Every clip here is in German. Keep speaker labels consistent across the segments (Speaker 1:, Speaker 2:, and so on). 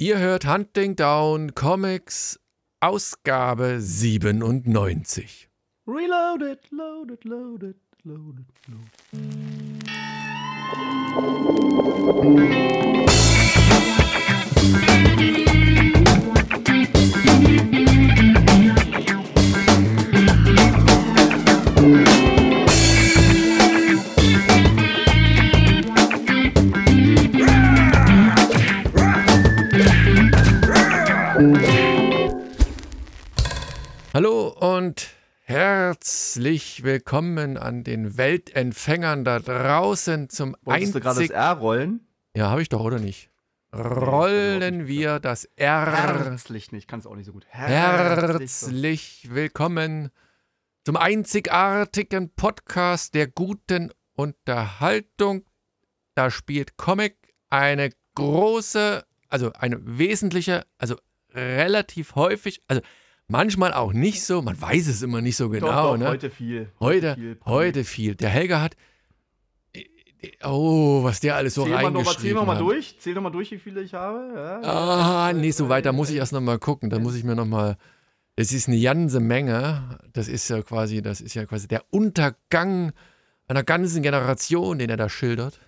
Speaker 1: Ihr hört Hunting Down Comics Ausgabe 97.
Speaker 2: Reloaded, loaded, loaded, loaded, loaded.
Speaker 1: Herzlich willkommen an den Weltempfängern da draußen zum
Speaker 2: Wolltest du gerade das
Speaker 1: einzig...
Speaker 2: R rollen?
Speaker 1: Ja, habe ich doch, oder nicht? Rollen wir das R.
Speaker 2: Herzlich nicht, kann es auch nicht so gut.
Speaker 1: Herzlich willkommen zum einzigartigen Podcast der guten Unterhaltung. Da spielt Comic eine große, also eine wesentliche, also relativ häufig, also manchmal auch nicht so, man weiß es immer nicht so genau.
Speaker 2: Doch, doch,
Speaker 1: ne?
Speaker 2: heute viel.
Speaker 1: Heute,
Speaker 2: viel.
Speaker 1: heute viel. Der Helga hat, oh, was der alles so
Speaker 2: Zähl noch, mal- zähl
Speaker 1: reingeschrieben
Speaker 2: noch mal
Speaker 1: hat.
Speaker 2: durch. Zähl noch mal durch, wie viele ich habe. Ja,
Speaker 1: Ah, nee, so weit, da muss ich erst noch mal gucken. Da muss ich mir noch mal. Es ist eine ganze Menge. Das ist ja quasi, das ist ja quasi der Untergang einer ganzen Generation, den er da schildert.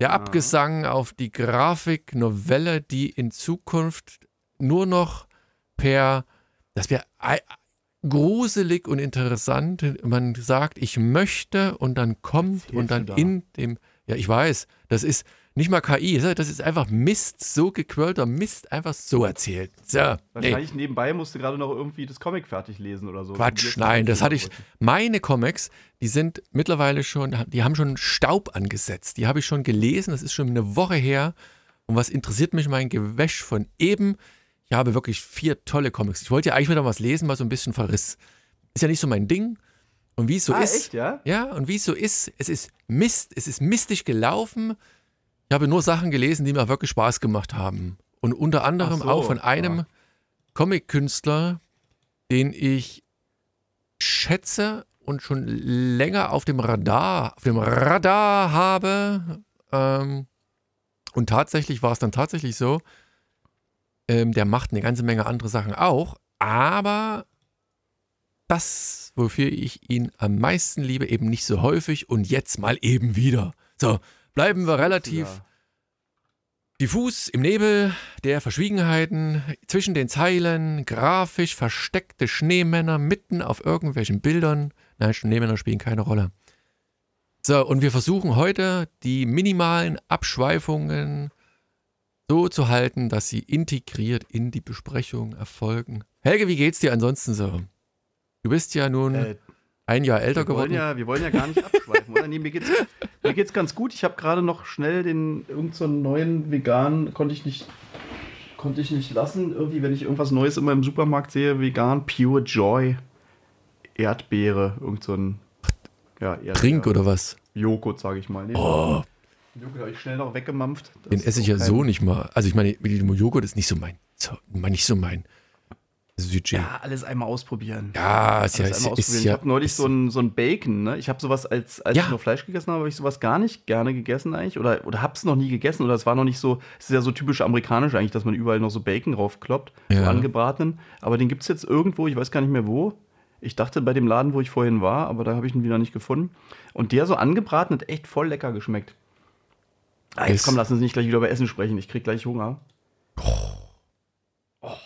Speaker 1: Der Abgesang auf die Grafiknovelle, die in Zukunft nur noch per, das wäre gruselig und interessant. Man sagt, ich möchte und dann kommt und dann in dem, ja, ich weiß, das ist nicht mal KI, das ist einfach Mist, so gequirlter Mist, einfach so erzählt. So, nee,
Speaker 2: Wahrscheinlich nebenbei musst du gerade noch irgendwie das Comic fertig lesen oder so.
Speaker 1: Quatsch, nein, das hatte ich. Meine Comics, die sind mittlerweile schon, die haben schon Staub angesetzt. Die habe ich schon gelesen, das ist schon eine Woche her. Und was interessiert mich mein Gewäsch von eben? Ich habe wirklich vier tolle Comics. Ich wollte ja eigentlich wieder was lesen, mal so ein bisschen Verriss. Ist ja nicht so mein Ding. Und wie es so
Speaker 2: ah,
Speaker 1: ist,
Speaker 2: echt, ja?
Speaker 1: ja, und wie es so ist, es ist Mist, es ist mistig gelaufen. Ich habe nur Sachen gelesen, die mir wirklich Spaß gemacht haben. Und unter anderem
Speaker 2: so,
Speaker 1: auch von einem
Speaker 2: ja.
Speaker 1: Comic-Künstler, den ich schätze und schon länger auf dem Radar, auf dem Radar habe. Ähm, und tatsächlich war es dann tatsächlich so, ähm, der macht eine ganze Menge andere Sachen auch, aber das, wofür ich ihn am meisten liebe, eben nicht so häufig und jetzt mal eben wieder. So, bleiben wir relativ
Speaker 2: Ja.
Speaker 1: diffus im Nebel der Verschwiegenheiten, zwischen den Zeilen, grafisch versteckte Schneemänner mitten auf irgendwelchen Bildern. Nein, Schneemänner spielen keine Rolle. So, und wir versuchen heute die minimalen Abschweifungen so zu halten, dass sie integriert in die Besprechung erfolgen. Helge, wie geht's dir ansonsten so? Du bist ja nun
Speaker 2: Äh,
Speaker 1: ein Jahr älter geworden.
Speaker 2: ja, wir wollen ja gar nicht abschweifen, oder? Nee, mir geht's, mir geht's ganz gut. Ich habe gerade noch schnell den irgendeinen so einen neuen veganen, konnte ich nicht konnte ich nicht lassen. Irgendwie, wenn ich irgendwas Neues immer im Supermarkt sehe, vegan, Pure Joy, Erdbeere, irgend so ein ja, Erdbeere.
Speaker 1: Trink oder was?
Speaker 2: Joghurt, sage ich mal. Nee,
Speaker 1: Oh,
Speaker 2: Joghurt habe ich schnell noch weggemampft. Das
Speaker 1: den
Speaker 2: ist
Speaker 1: esse ich ja
Speaker 2: kein-
Speaker 1: so nicht mal. Also ich meine, mit dem Joghurt ist nicht so mein, so, nicht so mein Sujet.
Speaker 2: Ja, alles einmal ausprobieren.
Speaker 1: Ja, ist ja,
Speaker 2: Alles
Speaker 1: ist,
Speaker 2: einmal
Speaker 1: ist
Speaker 2: ausprobieren.
Speaker 1: ja.
Speaker 2: ich habe neulich
Speaker 1: ist,
Speaker 2: so ein, so ein Bacon, ne? Ich habe sowas, als, als
Speaker 1: Ja.
Speaker 2: ich noch Fleisch gegessen habe, habe ich sowas gar nicht gerne gegessen eigentlich. Oder, oder hab's noch nie gegessen. Oder es war noch nicht so, es ist ja so typisch amerikanisch eigentlich, dass man überall noch so Bacon raufkloppt, so
Speaker 1: Ja.
Speaker 2: angebratenen. Aber den gibt's jetzt irgendwo, ich weiß gar nicht mehr wo. Ich dachte bei dem Laden, wo ich vorhin war, aber da habe ich ihn wieder nicht gefunden. Und der so angebraten hat echt voll lecker geschmeckt. Ah, jetzt komm, lass uns nicht gleich wieder über Essen sprechen. Ich krieg gleich Hunger.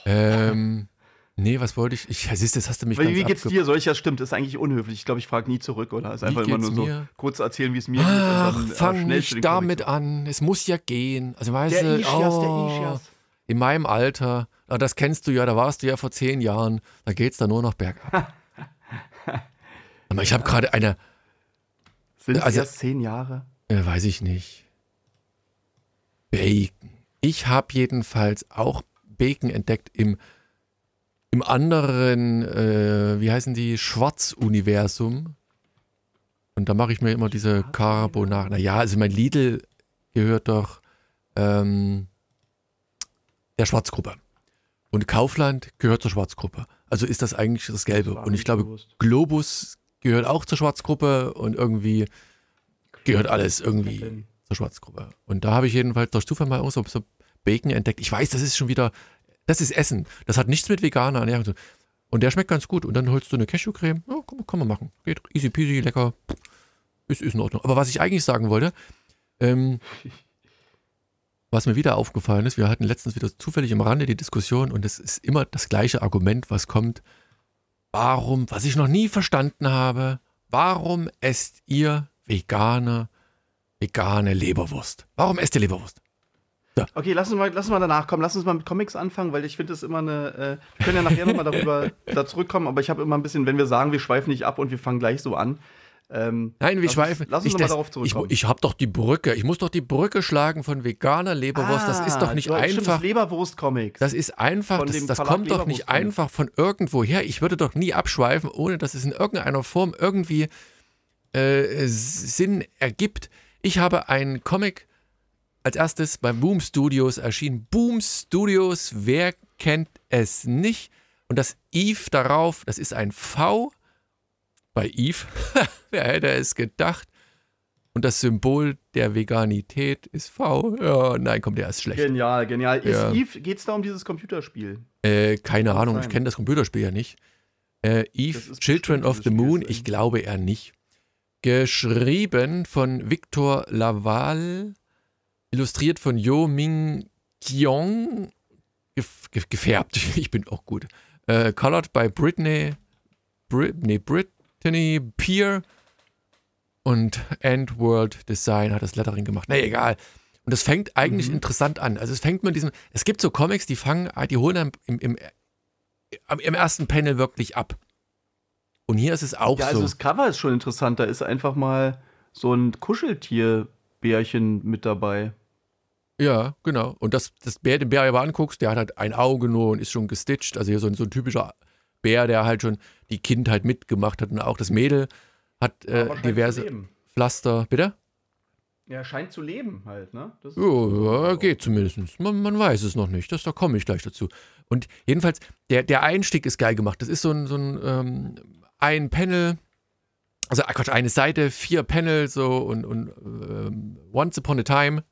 Speaker 1: ähm, nee, was wollte ich? Ich siehst, das hast du mich
Speaker 2: Wie,
Speaker 1: ganz
Speaker 2: wie geht's dir? Soll ich das stimmt? Ist eigentlich unhöflich. Ich glaube, ich frage nie zurück, oder? Ist einfach immer nur so
Speaker 1: mir?
Speaker 2: kurz erzählen, wie es mir
Speaker 1: Ach,
Speaker 2: geht. dann, äh,
Speaker 1: fang nicht damit an. Es muss ja gehen. Also weißt
Speaker 2: Der
Speaker 1: du,
Speaker 2: Ischias,
Speaker 1: oh,
Speaker 2: der Ischias.
Speaker 1: in meinem Alter, ah, das kennst du ja, da warst du ja vor zehn Jahren, da geht's da nur noch bergab. Aber ich habe gerade eine,
Speaker 2: Sind es
Speaker 1: Also-
Speaker 2: erst zehn Jahre?
Speaker 1: äh, weiß ich nicht, Bacon. Ich habe jedenfalls auch Bacon entdeckt im, im anderen, äh, wie heißen die, Schwarz-Universum. Und da mache ich mir immer diese Carbonara. Naja, also mein Lidl gehört doch ähm, der Schwarzgruppe. Und Kaufland gehört zur Schwarzgruppe. Also ist das eigentlich das Gelbe. Und ich glaube,
Speaker 2: bewusst.
Speaker 1: Globus gehört auch zur Schwarzgruppe und irgendwie gehört alles irgendwie zur Schwarzgruppe. Und da habe ich jedenfalls durch Zufall mal auch so, so Bacon entdeckt. Ich weiß, das ist schon wieder, das ist Essen. Das hat nichts mit veganer Ernährung zu tun. Und der schmeckt ganz gut. Und dann holst du eine Cashewcreme. Ja, kann, kann man machen. Geht easy peasy, lecker. Ist, ist in Ordnung. Aber was ich eigentlich sagen wollte, ähm, was mir wieder aufgefallen ist, wir hatten letztens wieder zufällig am Rande die Diskussion und es ist immer das gleiche Argument, was kommt. Warum, was ich noch nie verstanden habe, warum esst ihr Veganer vegane Leberwurst? Warum esst ihr Leberwurst?
Speaker 2: Ja. Okay, lass uns, mal, lass uns mal danach kommen. Lass uns mal mit Comics anfangen, weil ich finde es immer eine. Äh, wir können ja nachher nochmal darüber da zurückkommen, aber ich habe immer ein bisschen, wenn wir sagen, wir schweifen nicht ab und wir fangen gleich so an,
Speaker 1: ähm, Nein, wir lass schweifen.
Speaker 2: Uns, lass uns
Speaker 1: ich,
Speaker 2: mal darauf zurückkommen.
Speaker 1: Ich, ich habe doch die Brücke. Ich muss doch die Brücke schlagen von veganer Leberwurst. Ah, das ist doch nicht einfach. Das
Speaker 2: Leberwurst-Comics.
Speaker 1: Das ist einfach. Das, das kommt doch nicht einfach von irgendwo her. Ich würde doch nie abschweifen, ohne dass es in irgendeiner Form irgendwie äh, Sinn ergibt. Ich habe einen Comic als erstes bei Boom Studios erschienen. Boom Studios, wer kennt es nicht? Und das Eve darauf, das ist ein V bei Eve. Wer hätte es gedacht? Und das Symbol der Veganität ist V. Ja, nein, kommt, der ist schlecht.
Speaker 2: Genial, genial. Ist ja. Eve, geht es da um dieses Computerspiel?
Speaker 1: Äh, keine Ahnung, ich kenne das Computerspiel ja nicht. Äh, Eve, Children of the Moon, ich glaube eher nicht. Geschrieben von Victor Laval, illustriert von Yo Ming Kiong, gef gefärbt, ich bin auch gut. Äh, colored by Britney, Brit, nee, Brit, Tierney Peer und End World Design hat das Lettering gemacht. Na egal. Und das fängt eigentlich mhm. interessant an. Also es fängt mit diesem, es gibt so Comics, die fangen, die holen dann im, im, im ersten Panel wirklich ab. Und hier ist es auch ja, so. Ja, also
Speaker 2: das Cover ist schon interessant. Da ist einfach mal so ein Kuscheltierbärchen mit dabei.
Speaker 1: Ja, genau. Und das, das Bär, den Bär aber anguckst, der hat halt ein Auge nur und ist schon gestitcht. Also hier so ein, so ein typischer Bär, der halt schon die Kindheit mitgemacht hat. Und auch das Mädel hat äh, diverse Pflaster. Bitte?
Speaker 2: Ja, scheint zu leben halt, ne?
Speaker 1: Das ja, ja geht zumindest. Man, man, weiß es noch nicht. Das, da komme ich gleich dazu. Und jedenfalls, der, der Einstieg ist geil gemacht. Das ist so ein, so ein, ähm, ein Panel, also Quatsch, eine Seite, vier Panel so und, und ähm, Once Upon a Time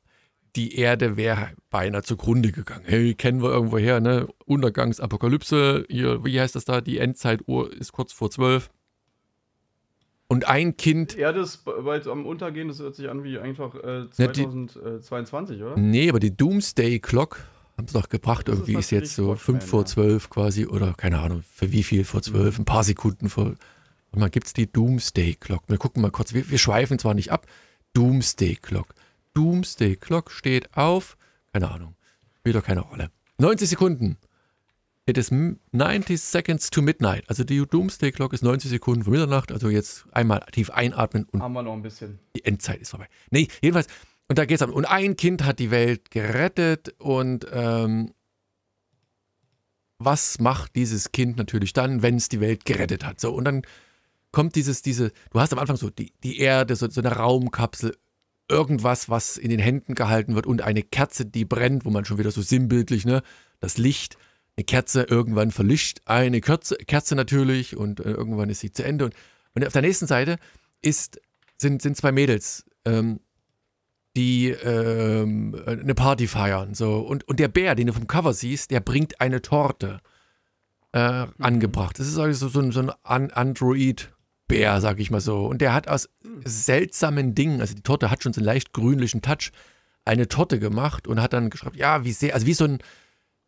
Speaker 1: die Erde wäre beinahe zugrunde gegangen. Hey, kennen wir irgendwo her, ne? Untergangsapokalypse, hier, wie heißt das da? Die Endzeituhr ist kurz vor zwölf. Und ein Kind.
Speaker 2: Die Erde ist bald am Untergehen, das hört sich an wie einfach äh, 2022,
Speaker 1: die,
Speaker 2: oder?
Speaker 1: Nee, aber die Doomsday Clock haben sie doch gebracht, das irgendwie ist, ist jetzt so fünf vor zwölf quasi, oder keine Ahnung, für wie viel vor zwölf, mhm. ein paar Sekunden vor. Und mal gibt es die Doomsday Clock. Wir gucken mal kurz, wir, wir schweifen zwar nicht ab. Doomsday Clock. Doomsday Clock steht auf, keine Ahnung, spielt doch keine Rolle. 90 Sekunden. It is 90 seconds to midnight. Also die Doomsday Clock ist 90 Sekunden vor Mitternacht. Also jetzt einmal tief einatmen
Speaker 2: und haben wir noch ein bisschen.
Speaker 1: Die Endzeit ist vorbei. Nee, jedenfalls. Und da geht's an. Und ein Kind hat die Welt gerettet und ähm, was macht dieses Kind natürlich dann, wenn es die Welt gerettet hat? So, und dann kommt dieses, diese, du hast am Anfang so die, die Erde, so, so eine Raumkapsel, irgendwas, was in den Händen gehalten wird und eine Kerze, die brennt, wo man schon wieder so sinnbildlich, ne, das Licht, eine Kerze irgendwann verlischt, eine Kerze, Kerze natürlich und äh, irgendwann ist sie zu Ende. Und, und, auf der nächsten Seite ist, sind, sind zwei Mädels, ähm, die ähm, eine Party feiern. So. Und, und der Bär, den du vom Cover siehst, der bringt eine Torte äh, mhm. angebracht. Das ist also so, so ein Android Bär, sag ich mal so. Und der hat aus seltsamen Dingen, also die Torte hat schon so einen leicht grünlichen Touch, eine Torte gemacht und hat dann geschrieben, ja, wie sehr, also wie so ein,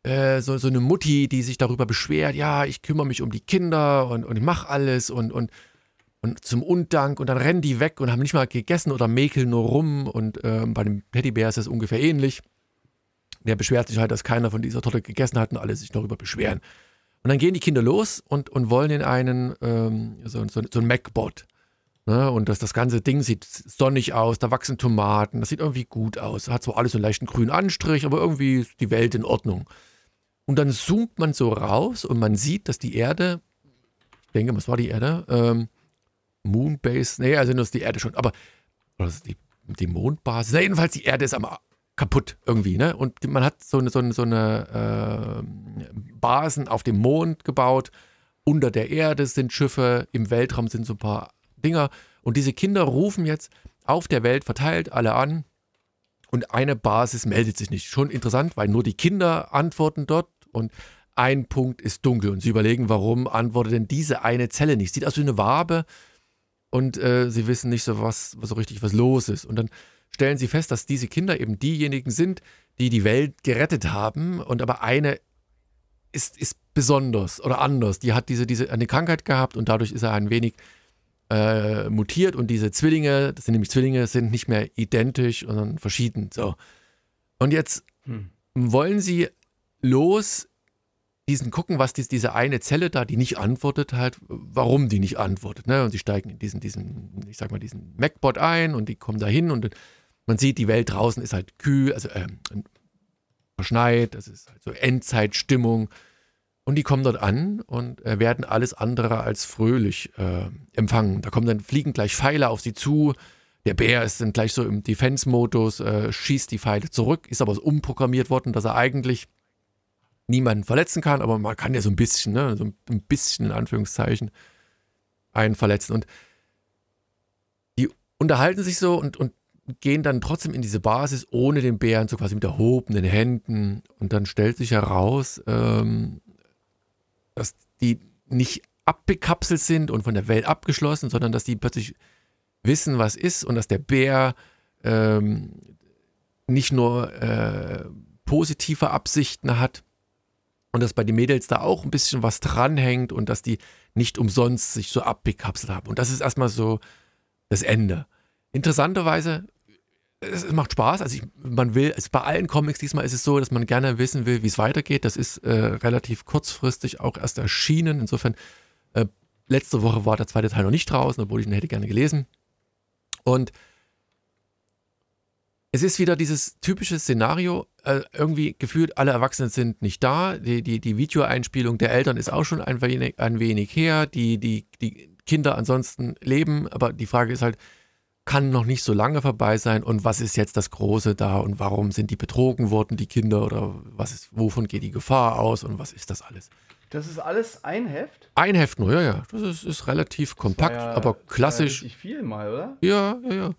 Speaker 1: äh, so, so eine Mutti, die sich darüber beschwert, ja, ich kümmere mich um die Kinder und, und ich mache alles und, und, und zum Undank und dann rennen die weg und haben nicht mal gegessen oder mäkeln nur rum und äh, bei dem Teddybär ist das ungefähr ähnlich. Der beschwert sich halt, dass keiner von dieser Torte gegessen hat und alle sich darüber beschweren. Und dann gehen die Kinder los und, und wollen in einen, ähm, so, so, so ein Macbot. Ne? Und das, das ganze Ding sieht sonnig aus, da wachsen Tomaten, das sieht irgendwie gut aus. Hat zwar alles so einen leichten grünen Anstrich, aber irgendwie ist die Welt in Ordnung. Und dann zoomt man so raus und man sieht, dass die Erde, ich denke, was war die Erde? Ähm, Moonbase, nee, also nur ist die Erde schon, aber oder die, die Mondbasis, na, jedenfalls die Erde ist am kaputt irgendwie, ne? Und man hat so eine, so eine, so eine äh, Basen auf dem Mond gebaut. Unter der Erde sind Schiffe, im Weltraum sind so ein paar Dinger. Und diese Kinder rufen jetzt auf der Welt verteilt alle an. und eine Basis meldet sich nicht. Schon interessant, weil nur die Kinder antworten dort und ein Punkt ist dunkel und sie überlegen, warum antwortet denn diese eine Zelle nicht. Sieht aus wie eine Wabe und äh, sie wissen nicht so was, so richtig was los ist. Und dann stellen sie fest, dass diese Kinder eben diejenigen sind, die die Welt gerettet haben und aber eine ist, ist besonders oder anders. Die hat diese, diese eine Krankheit gehabt und dadurch ist er ein wenig äh, mutiert und diese Zwillinge, das sind nämlich Zwillinge, sind nicht mehr identisch, sondern verschieden. So. Und jetzt hm. wollen sie los diesen gucken, was die, diese eine Zelle da, die nicht antwortet, halt, warum die nicht antwortet. Ne? Und sie steigen in diesen, diesen, ich sag mal, diesen MacBot ein und die kommen da hin und man sieht, die Welt draußen ist halt kühl, also ähm, verschneit, das ist halt so Endzeitstimmung. Und die kommen dort an und äh, werden alles andere als fröhlich äh, empfangen. Da kommen dann, fliegen gleich Pfeile auf sie zu. Der Bär ist dann gleich so im Defense-Modus, äh, schießt die Pfeile zurück, ist aber so umprogrammiert worden, dass er eigentlich niemanden verletzen kann, aber man kann ja so ein bisschen, ne, so ein bisschen in Anführungszeichen einen verletzen. Und die unterhalten sich so und, und gehen dann trotzdem in diese Basis ohne den Bären, so quasi mit erhobenen Händen. Und dann stellt sich heraus, ähm, dass die nicht abgekapselt sind und von der Welt abgeschlossen, sondern dass die plötzlich wissen, was ist und dass der Bär ähm, nicht nur äh, positive Absichten hat und dass bei den Mädels da auch ein bisschen was dranhängt und dass die nicht umsonst sich so abgekapselt haben. Und das ist erstmal so das Ende. Interessanterweise, es, macht Spaß. Also ich, man will, also bei allen Comics diesmal ist es so, dass man gerne wissen will, wie es weitergeht. Das ist äh, relativ kurzfristig auch erst erschienen. Insofern, äh, letzte Woche war der zweite Teil noch nicht draußen, obwohl ich ihn hätte gerne gelesen. Und es ist wieder dieses typische Szenario, äh, irgendwie gefühlt, alle Erwachsenen sind nicht da, die, die, die Videoeinspielung der Eltern ist auch schon ein wenig, ein wenig her, die, die, die Kinder ansonsten leben, aber die Frage ist halt, kann noch nicht so lange vorbei sein und was ist jetzt das Große da und warum sind die betrogen worden, die Kinder oder was ist, wovon geht die Gefahr aus und was ist das alles?
Speaker 2: Das ist alles ein Heft?
Speaker 1: Ein Heft nur, ja, ja. Das ist, ist relativ kompakt, ja, aber klassisch.
Speaker 2: Das viel mal, oder?
Speaker 1: Ja, ja, ja.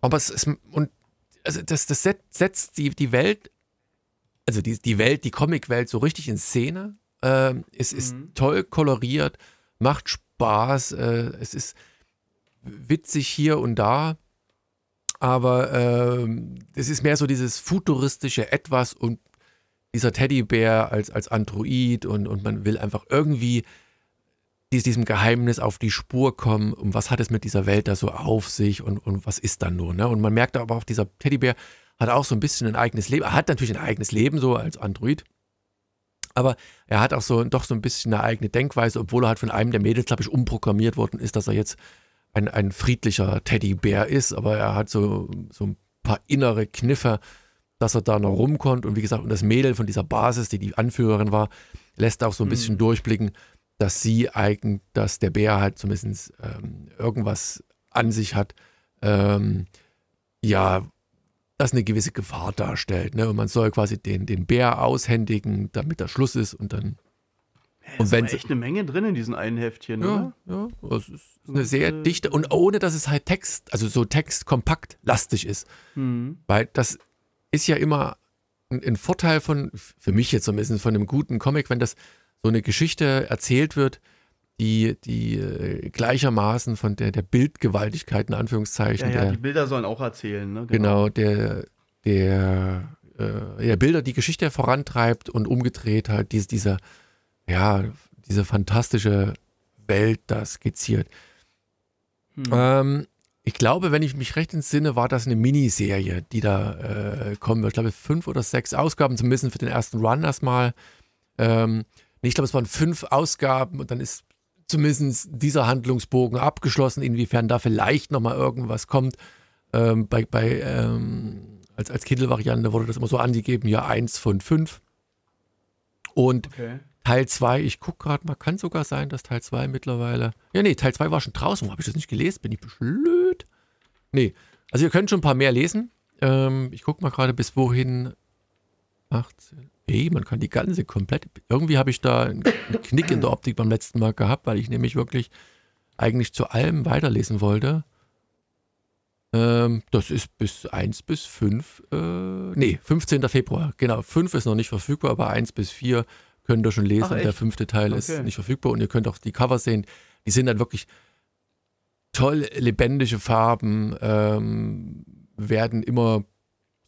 Speaker 1: Aber es ist, und also das, das setzt die, die Welt, also die, die Welt, die Comicwelt so richtig in Szene. Ähm, es mhm. ist toll koloriert, macht Spaß, äh, es ist witzig hier und da, aber ähm, es ist mehr so dieses futuristische Etwas und dieser Teddybär als, als Android und, und man will einfach irgendwie diesem Geheimnis auf die Spur kommen und was hat es mit dieser Welt da so auf sich und, und was ist dann nur. Ne? Und man merkt aber auch, dieser Teddybär hat auch so ein bisschen ein eigenes Leben. Er hat natürlich ein eigenes Leben so als Android. Aber er hat auch so doch so ein bisschen eine eigene Denkweise, obwohl er halt von einem der Mädels, glaube ich, umprogrammiert worden ist, dass er jetzt ein, ein friedlicher Teddybär ist. Aber er hat so, so ein paar innere Kniffe, dass er da noch rumkommt. Und wie gesagt, und das Mädel von dieser Basis, die die Anführerin war, lässt auch so ein bisschen mhm. durchblicken, dass sie eigentlich, dass der Bär halt zumindest ähm, irgendwas an sich hat, ähm, ja, das eine gewisse Gefahr darstellt. Ne? Und man soll quasi den, den Bär aushändigen, damit der Schluss ist und dann.
Speaker 2: Und wenn echt eine Menge drin in diesen einen Heftchen,
Speaker 1: ja, oder? Ja, es ist eine sehr dichte und ohne, dass es halt Text, also so textkompakt lastig ist. Mhm. Weil das ist ja immer ein, ein Vorteil von, für mich jetzt zumindest, von einem guten Comic, wenn das so eine Geschichte erzählt wird, die, die äh, gleichermaßen von der, der Bildgewaltigkeit in Anführungszeichen.
Speaker 2: Ja, ja
Speaker 1: der,
Speaker 2: die Bilder sollen auch erzählen. Ne?
Speaker 1: Genau. genau, der, der, äh, der Bilder die Geschichte vorantreibt und umgedreht halt diese, dieser, ja, diese fantastische Welt da skizziert. Hm. Ähm, ich glaube, wenn ich mich recht entsinne, war das eine Miniserie, die da äh, kommen wird. Ich glaube, fünf oder sechs Ausgaben, zumindest für den ersten Run erstmal. Ähm, ich glaube, es waren fünf Ausgaben und dann ist zumindest dieser Handlungsbogen abgeschlossen, inwiefern da vielleicht nochmal irgendwas kommt. Ähm, bei, bei ähm, als, als Kindle-Variante wurde das immer so angegeben, ja, eins von fünf. Und okay. Teil 2, ich gucke gerade mal, kann sogar sein, dass Teil 2 mittlerweile. Ja, nee, Teil 2 war schon draußen. Habe ich das nicht gelesen? Bin ich blöd? Nee. Also ihr könnt schon ein paar mehr lesen. Ähm, ich gucke mal gerade, bis wohin. 18 hey, man kann die ganze komplett. Irgendwie habe ich da einen Knick in der Optik beim letzten Mal gehabt, weil ich nämlich wirklich eigentlich zu allem weiterlesen wollte. Ähm, das ist bis 1 bis 5, äh, nee, 15. Februar. Genau, 5 ist noch nicht verfügbar, aber 1 bis 4 könnt ihr schon lesen.
Speaker 2: Ach?
Speaker 1: Der fünfte Teil
Speaker 2: Okay.
Speaker 1: ist nicht verfügbar und ihr könnt auch die Cover sehen. Die sind dann wirklich toll lebendige Farben, ähm, werden immer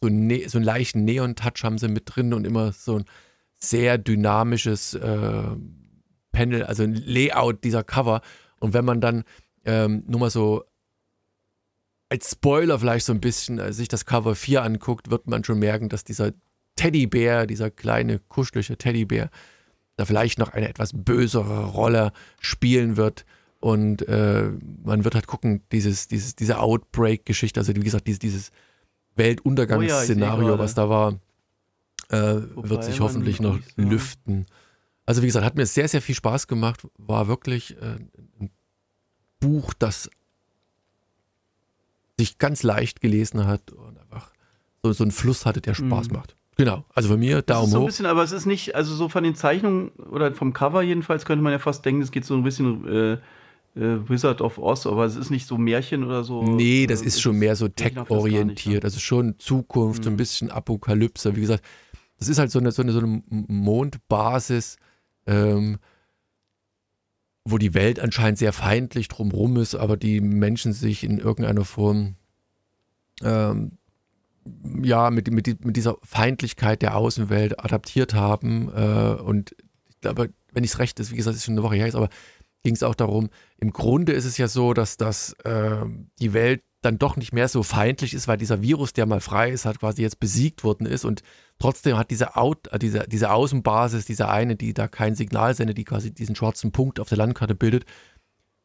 Speaker 1: so, ne so einen leichten Neon-Touch haben sie mit drin und immer so ein sehr dynamisches äh, Panel, also ein Layout dieser Cover. Und wenn man dann ähm, nur mal so als Spoiler vielleicht so ein bisschen äh, sich das Cover 4 anguckt, wird man schon merken, dass dieser Teddybär, dieser kleine kuschelige Teddybär, da vielleicht noch eine etwas bösere Rolle spielen wird. Und äh, man wird halt gucken, dieses, dieses, diese Outbreak-Geschichte, also wie gesagt, dieses, dieses Weltuntergangsszenario,
Speaker 2: Oh ja,
Speaker 1: was da war, äh, wird sich hoffentlich noch
Speaker 2: sagen-
Speaker 1: lüften. Also wie gesagt, hat mir sehr, sehr viel Spaß gemacht. War wirklich äh, ein Buch, das sich ganz leicht gelesen hat und einfach so, so einen Fluss hatte, der Spaß
Speaker 2: Mhm.
Speaker 1: macht. Genau, also von mir
Speaker 2: Das ist
Speaker 1: Daumen
Speaker 2: so ein
Speaker 1: hoch.
Speaker 2: bisschen, aber es ist nicht, also so von den Zeichnungen oder vom Cover jedenfalls könnte man ja fast denken, es geht so ein bisschen äh, Wizard of Oz, aber es ist nicht so Märchen oder so.
Speaker 1: Nee, das
Speaker 2: äh,
Speaker 1: ist schon mehr so tech-orientiert, also schon Zukunft, so ein
Speaker 2: Mhm.
Speaker 1: bisschen Apokalypse. Wie gesagt, das ist halt so eine, so eine, so eine Mondbasis, ähm, wo die Welt anscheinend sehr feindlich drumrum ist, aber die Menschen sich in irgendeiner Form ähm, ja, mit, mit, mit dieser Feindlichkeit der Außenwelt adaptiert haben. Äh, und ich glaube, wenn ich es recht ist, wie gesagt, es ist schon eine Woche her, ist, aber ging es auch darum, im Grunde ist es ja so, dass das, äh, die Welt dann doch nicht mehr so feindlich ist, weil dieser Virus, der mal frei ist, hat quasi jetzt besiegt worden ist und trotzdem hat diese, Out, äh, diese, diese Außenbasis, diese eine, die da kein Signal sendet, die quasi diesen schwarzen Punkt auf der Landkarte bildet,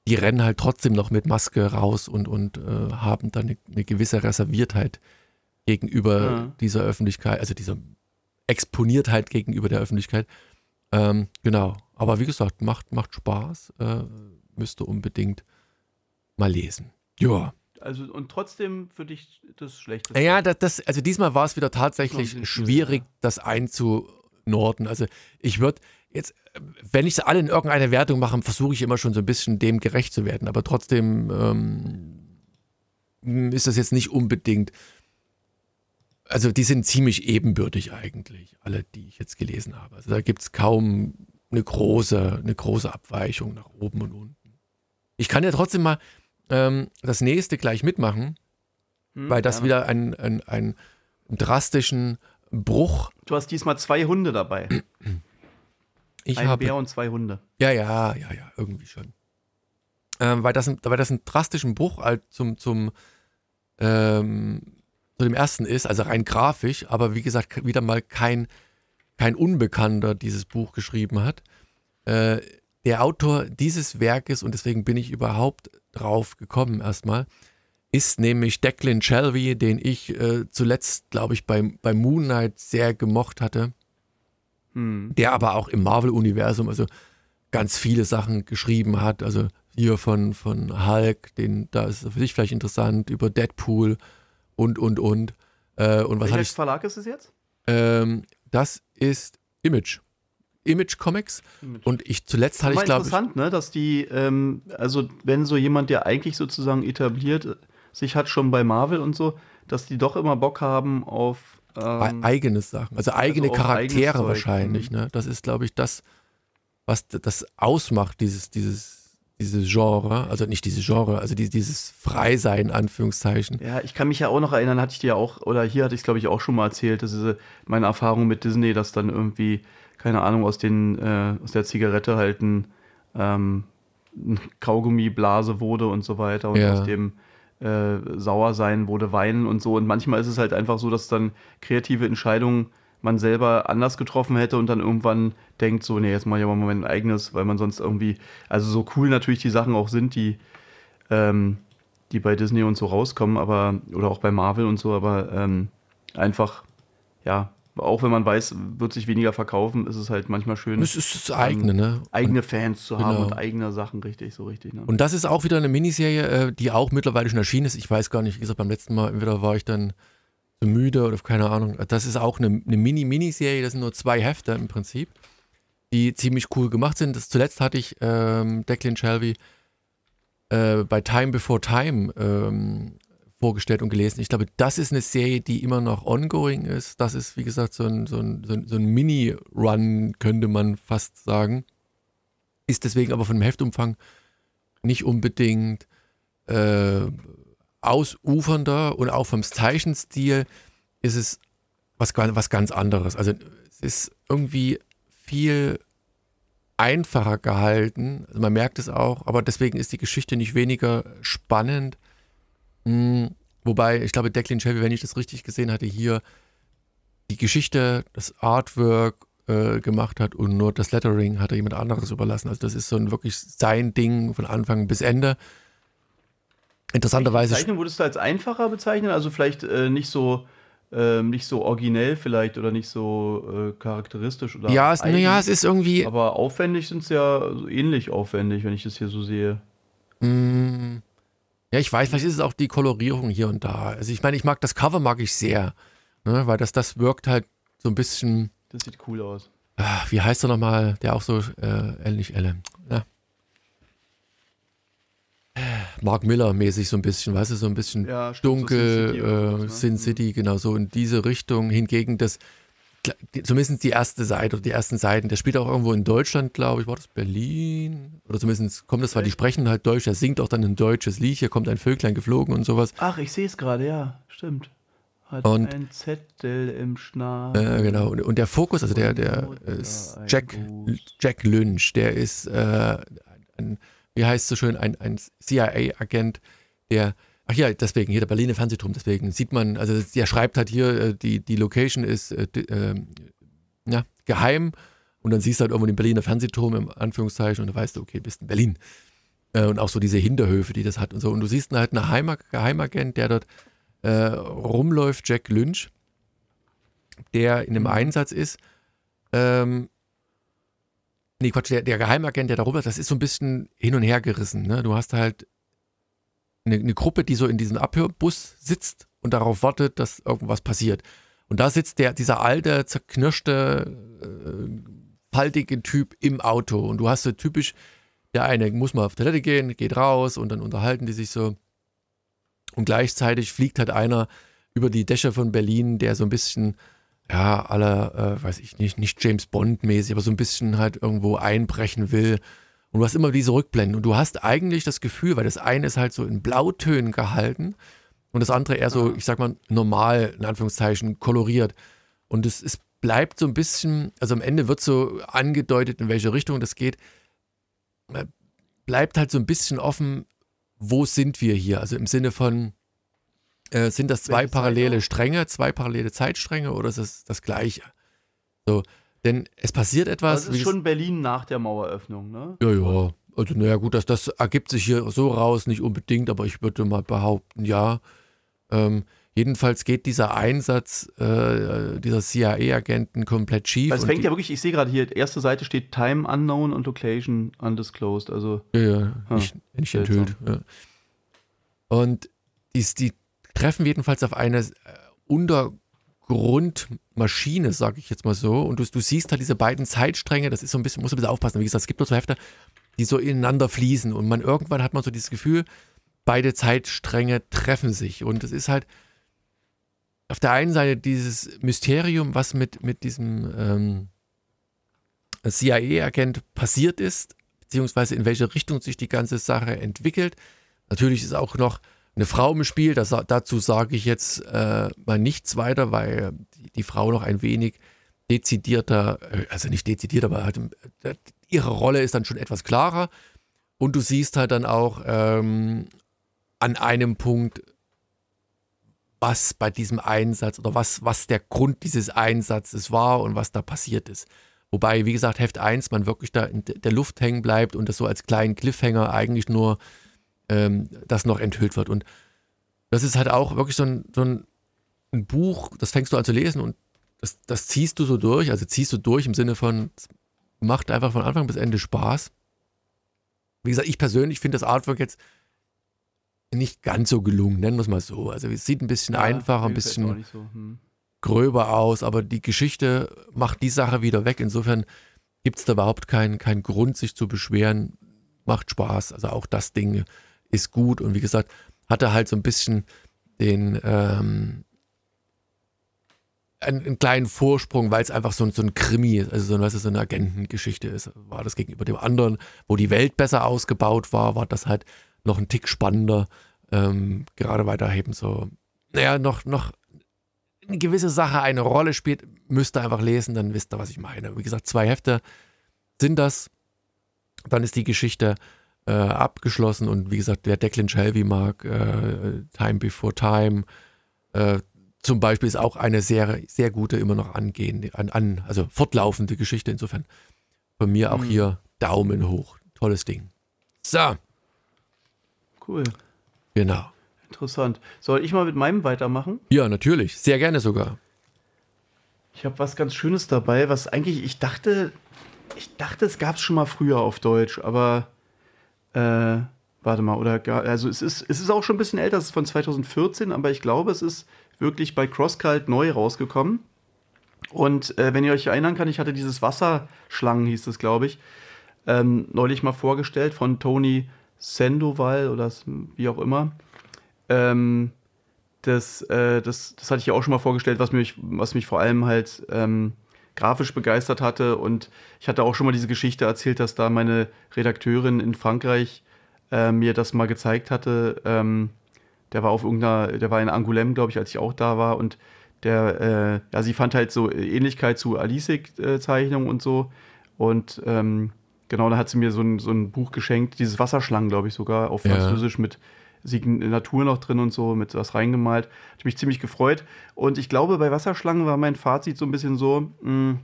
Speaker 1: die rennen halt trotzdem noch mit Maske raus und, und äh, haben dann eine, eine gewisse Reserviertheit gegenüber
Speaker 2: Ja.
Speaker 1: dieser Öffentlichkeit, also dieser Exponiertheit gegenüber der Öffentlichkeit. Ähm, genau. Aber wie gesagt, macht, macht Spaß. Äh, müsste unbedingt mal lesen. Ja.
Speaker 2: Also und trotzdem für dich das Schlechteste.
Speaker 1: Ja, das, das, also diesmal war es wieder tatsächlich
Speaker 2: nicht,
Speaker 1: schwierig, das einzunorden. Also ich würde jetzt, wenn ich sie alle in irgendeine Wertung mache, versuche ich immer schon so ein bisschen dem gerecht zu werden. Aber trotzdem ähm, ist das jetzt nicht unbedingt. Also die sind ziemlich ebenbürtig eigentlich, alle, die ich jetzt gelesen habe. Also da gibt es kaum eine große, eine große Abweichung nach oben und unten. Ich kann ja trotzdem mal ähm, das nächste gleich mitmachen
Speaker 2: Hm,
Speaker 1: weil das
Speaker 2: gerne.
Speaker 1: wieder einen, einen, einen drastischen Bruch.
Speaker 2: Du hast diesmal zwei Hunde dabei.
Speaker 1: Ich
Speaker 2: Ein
Speaker 1: habe.
Speaker 2: Bär und zwei Hunde.
Speaker 1: Ja, ja, ja, ja, irgendwie schon. Ähm, weil, das, ein- weil das einen drastischen Bruch halt zum, zum, ähm, zu dem ersten ist, also rein grafisch, aber wie gesagt, wieder mal kein, kein Unbekannter dieses Buch geschrieben hat. Äh, der Autor dieses Werkes, und deswegen bin ich überhaupt drauf gekommen erstmal, ist nämlich Declan Shelby, den ich äh, zuletzt, glaube ich, bei, bei Moon Knight sehr gemocht hatte
Speaker 2: Hm.
Speaker 1: der aber auch im Marvel-Universum also ganz viele Sachen geschrieben hat. Also hier von, von Hulk, den, da ist für dich vielleicht interessant, über Deadpool und, und, und. Äh, und was ich?
Speaker 2: Verlag ist es jetzt?
Speaker 1: Ähm, das ist Image. Image Comics. Und ich zuletzt hatte ich, glaube ich.
Speaker 2: interessant, ne, dass die, ähm, also wenn so jemand, der eigentlich sozusagen etabliert sich hat schon bei Marvel und so, dass die doch immer Bock haben auf ähm,
Speaker 1: eigene Sachen, also eigene
Speaker 2: auch
Speaker 1: Charaktere
Speaker 2: eigenes
Speaker 1: wahrscheinlich.
Speaker 2: mhm.
Speaker 1: Ne? Das ist, glaube ich, das, was das ausmacht, dieses, dieses, dieses Genre. Also nicht dieses Genre, also die, dieses Freisein, Anführungszeichen.
Speaker 2: Ja, ich kann mich ja auch noch erinnern, hatte ich dir ja auch, oder hier hatte ich es, glaube ich, auch schon mal erzählt, dass meine Erfahrung mit Disney, dass dann irgendwie, keine Ahnung, aus den, äh, aus der Zigarette halt ein, ähm, ein Kaugummiblase wurde und so weiter und
Speaker 1: Ja.
Speaker 2: aus dem äh, Sauersein wurde Weinen und so. Und manchmal ist es halt einfach so, dass dann kreative Entscheidungen man selber anders getroffen hätte und dann irgendwann denkt so, nee, jetzt mache ich aber mal mein eigenes, weil man sonst irgendwie, also so cool natürlich die Sachen auch sind, die, ähm, die bei Disney und so rauskommen, aber, oder auch bei Marvel und so, aber ähm, einfach, ja, auch wenn man weiß, wird sich weniger verkaufen, ist es halt manchmal schön,
Speaker 1: Das ist das eigene, ne?
Speaker 2: eigene Fans zu haben
Speaker 1: Genau.
Speaker 2: und eigene Sachen richtig, so richtig. Ne?
Speaker 1: Und das ist auch wieder eine Miniserie, äh, die auch mittlerweile schon erschienen ist. Ich weiß gar nicht, wie gesagt, beim letzten Mal entweder war ich dann zu müde oder keine Ahnung. Das ist auch eine, eine Mini-Miniserie, das sind nur zwei Hefte im Prinzip, die ziemlich cool gemacht sind. Das, zuletzt hatte ich ähm, Declan Shelby äh, bei Time Before Time ähm, vorgestellt und gelesen. Ich glaube, das ist eine Serie, die immer noch ongoing ist. Das ist, wie gesagt, so ein, so ein, so ein, so ein Mini-Run, könnte man fast sagen. Ist deswegen aber von dem Heftumfang nicht unbedingt äh, ausufernder und auch vom Zeichenstil ist es was, was ganz anderes. Also es ist irgendwie viel einfacher gehalten. Also man merkt es auch, aber deswegen ist die Geschichte nicht weniger spannend. Hm, wobei, ich glaube, Declan Chevy, wenn ich das richtig gesehen hatte, hier die Geschichte, das Artwork äh, gemacht hat und nur das Lettering hat er jemand anderes überlassen. Also das ist so ein wirklich sein Ding von Anfang bis Ende. Interessanterweise.
Speaker 2: Zeichnen würdest du als einfacher bezeichnen? Also vielleicht äh, nicht so ähm, nicht so originell vielleicht oder nicht so äh, charakteristisch oder.
Speaker 1: Ja, es, naja, es ist irgendwie.
Speaker 2: Aber aufwendig sind es ja ähnlich aufwendig, wenn ich das hier so sehe.
Speaker 1: Mm, ja, ich weiß, vielleicht ist es auch die Kolorierung hier und da. Also ich meine, ich mag das Cover, mag ich sehr. Ne, weil das, das wirkt halt so ein bisschen.
Speaker 2: Das sieht cool aus.
Speaker 1: Ach, wie heißt er nochmal, der auch so äh, ähnlich Elle? Ja. Mark Miller-mäßig so ein bisschen, weißt du, so ein bisschen ja, dunkel, so Sin, City, äh, ne? Sin City, genau so in diese Richtung. Hingegen das, zumindest die erste Seite oder die ersten Seiten, der spielt auch irgendwo in Deutschland, glaube ich, war das Berlin? Oder zumindest kommt das, weil die sprechen halt Deutsch, er singt auch dann ein deutsches Lied, hier kommt ein Vöglein geflogen und sowas.
Speaker 2: Ach, ich sehe es gerade, ja, stimmt. Hat
Speaker 1: und,
Speaker 2: ein Zettel im Schnabel.
Speaker 1: Äh, genau, und, und, der Fokus, also der, der ist Jack, Jack Lynch, der ist äh, ein wie heißt es so schön, ein, ein CIA-Agent, der, ach ja, deswegen, hier der Berliner Fernsehturm, deswegen sieht man, also der schreibt halt hier, äh, die, die Location ist äh, äh, ja, geheim und dann siehst du halt irgendwo den Berliner Fernsehturm im Anführungszeichen und dann weißt du, okay, bist in Berlin. Äh, und auch so diese Hinterhöfe, die das hat und so. Und du siehst halt einen Heim Geheimagent, der dort äh, rumläuft, Jack Lynch, der in einem mhm. Einsatz ist. Ähm, Nee, Quatsch, der, der Geheimagent, der darüber, das ist so ein bisschen hin und her gerissen. Ne? Du hast halt eine, eine Gruppe, die so in diesem Abhörbus sitzt und darauf wartet, dass irgendwas passiert. Und da sitzt der, dieser alte, zerknirschte, äh, faltige Typ im Auto. Und du hast so typisch, der eine muss mal auf Toilette gehen, geht raus und dann unterhalten die sich so. Und gleichzeitig fliegt halt einer über die Dächer von Berlin, der so ein bisschen ja, aller, äh, weiß ich nicht, nicht James Bond-mäßig, aber so ein bisschen halt irgendwo einbrechen will. Und du hast immer diese Rückblenden. Und du hast eigentlich das Gefühl, weil das eine ist halt so in Blautönen gehalten und das andere eher so, ich sag mal, normal, in Anführungszeichen, koloriert. Und es, es bleibt so ein bisschen, also am Ende wird so angedeutet, in welche Richtung das geht. Äh, bleibt halt so ein bisschen offen, wo sind wir hier? Also im Sinne von, äh, sind das zwei parallele Stränge, zwei parallele Zeitstränge oder ist es das gleiche? So, denn es passiert etwas.
Speaker 2: Das ist schon Berlin nach der Maueröffnung, ne?
Speaker 1: Ja, ja. Also, naja, gut, das, das ergibt sich hier so raus, nicht unbedingt, aber ich würde mal behaupten, ja. Ähm, jedenfalls geht dieser Einsatz äh, dieser CIA-Agenten komplett schief.
Speaker 2: Es fängt ja wirklich, ich sehe gerade hier, erste Seite steht Time Unknown und Location Undisclosed. Also,
Speaker 1: ja, ja, ah, nicht, nicht enthüllt. Ja. Und die, die treffen jedenfalls auf eine äh, Untergrundmaschine, sage ich jetzt mal so. Und du, du, siehst halt diese beiden Zeitstränge, das ist so ein bisschen, muss ein bisschen aufpassen. Wie gesagt, es gibt nur so Hefte, die so ineinander fließen. Und man irgendwann hat man so dieses Gefühl, beide Zeitstränge treffen sich. Und es ist halt auf der einen Seite dieses Mysterium, was mit, mit diesem ähm, CIA-Agent passiert ist, beziehungsweise in welche Richtung sich die ganze Sache entwickelt. Natürlich ist auch noch eine Frau im Spiel. Das, dazu sage ich jetzt äh, mal nichts weiter, weil die, die, Frau noch ein wenig dezidierter, äh, also nicht dezidiert, aber halt, ihre Rolle ist dann schon etwas klarer. Und du siehst halt dann auch ähm, an einem Punkt, was bei diesem Einsatz oder was, was der Grund dieses Einsatzes war und was da passiert ist. Wobei, wie gesagt, Heft 1 man wirklich da in der Luft hängen bleibt und das so als kleinen Cliffhanger eigentlich nur ähm, das noch enthüllt wird. Und das ist halt auch wirklich so ein, so ein, ein Buch, das fängst du an zu lesen und das, das, ziehst du so durch, also ziehst du durch im Sinne von, macht einfach von Anfang bis Ende Spaß. Wie gesagt, ich persönlich finde das Artwork jetzt nicht ganz so gelungen, nennen wir es mal so. Also es sieht ein bisschen ja, einfacher, ein bisschen so. hm. gröber aus, aber die Geschichte macht die Sache wieder weg. Insofern gibt es da überhaupt keinen kein Grund, sich zu beschweren. Macht Spaß. Also auch das Ding ist gut und wie gesagt, hatte halt so ein bisschen den ähm, einen, einen, kleinen Vorsprung, weil es einfach so, so ein Krimi ist, also so, weißt du, so eine Agentengeschichte ist. War das gegenüber dem anderen, wo die Welt besser ausgebaut war, war das halt noch ein Tick spannender. Ähm, gerade weil da eben so, naja, noch, noch eine gewisse Sache eine Rolle spielt, müsst ihr einfach lesen, dann wisst ihr, was ich meine. Wie gesagt, zwei Hefte sind das. Dann ist die Geschichte äh, abgeschlossen und wie gesagt, wer Declan Shelby mag, äh, Time Before Time, äh, zum Beispiel ist auch eine sehr, sehr gute, immer noch angehende, an, an, also fortlaufende Geschichte. Insofern von mir auch mhm. hier Daumen hoch. Tolles Ding. So.
Speaker 2: Cool.
Speaker 1: Genau.
Speaker 2: Interessant. Soll ich mal mit meinem weitermachen?
Speaker 1: Ja, natürlich. Sehr gerne sogar.
Speaker 2: Ich habe was ganz Schönes dabei, was eigentlich, ich dachte, ich dachte, es gab es schon mal früher auf Deutsch, aber äh, warte mal, oder gar, also es ist, es ist auch schon ein bisschen älter, es ist von 2014, aber ich glaube, es ist wirklich bei CrossCult neu rausgekommen. Und äh, wenn ihr euch erinnern kann, ich hatte dieses Wasserschlangen, hieß es, glaube ich, ähm, neulich mal vorgestellt von Tony Sandoval oder wie auch immer. Ähm, das, äh, das, das hatte ich ja auch schon mal vorgestellt, was mich, was mich vor allem halt ähm, grafisch begeistert hatte. Und ich hatte auch schon mal diese Geschichte erzählt, dass da meine Redakteurin in Frankreich äh, mir das mal gezeigt hatte. Ähm, der war auf irgendeiner, der war in Angoulême, glaube ich, als ich auch da war. Und der, äh, ja, sie fand halt so Ähnlichkeit zu Alice-Zeichnungen und so. Und ähm, genau, da hat sie mir so ein, so ein Buch geschenkt, dieses Wasserschlangen, glaube ich, sogar, auf Französisch ja. mit Natur noch drin und so, mit was reingemalt. Hat mich ziemlich gefreut. Und ich glaube, bei Wasserschlangen war mein Fazit so ein bisschen so, mh, hm,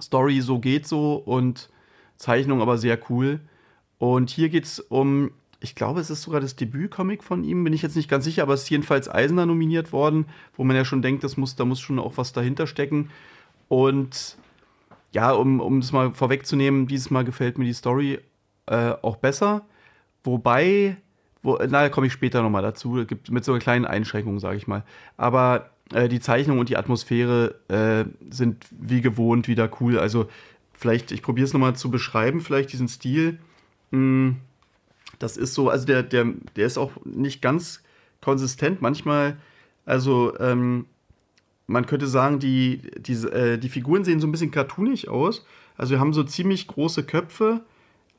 Speaker 2: Story so geht so und Zeichnung aber sehr cool. Und hier geht es um, ich glaube, es ist sogar das Debütcomic von ihm, bin ich jetzt nicht ganz sicher, aber es ist jedenfalls Eisner nominiert worden, wo man ja schon denkt, das muss, da muss schon auch was dahinter stecken. Und ja, um, um das mal vorwegzunehmen, dieses Mal gefällt mir die Story äh, auch besser. Wobei wo, na, da komme ich später nochmal dazu. Gibt mit so einer kleinen Einschränkung, sage ich mal. Aber äh, die Zeichnung und die Atmosphäre äh, sind wie gewohnt wieder cool. Also vielleicht, ich probiere es nochmal zu beschreiben, vielleicht diesen Stil. Hm, das ist so, also der, der, der ist auch nicht ganz konsistent. Manchmal, also ähm, man könnte sagen, die, die, äh, die Figuren sehen so ein bisschen cartoonig aus. Also wir haben so ziemlich große Köpfe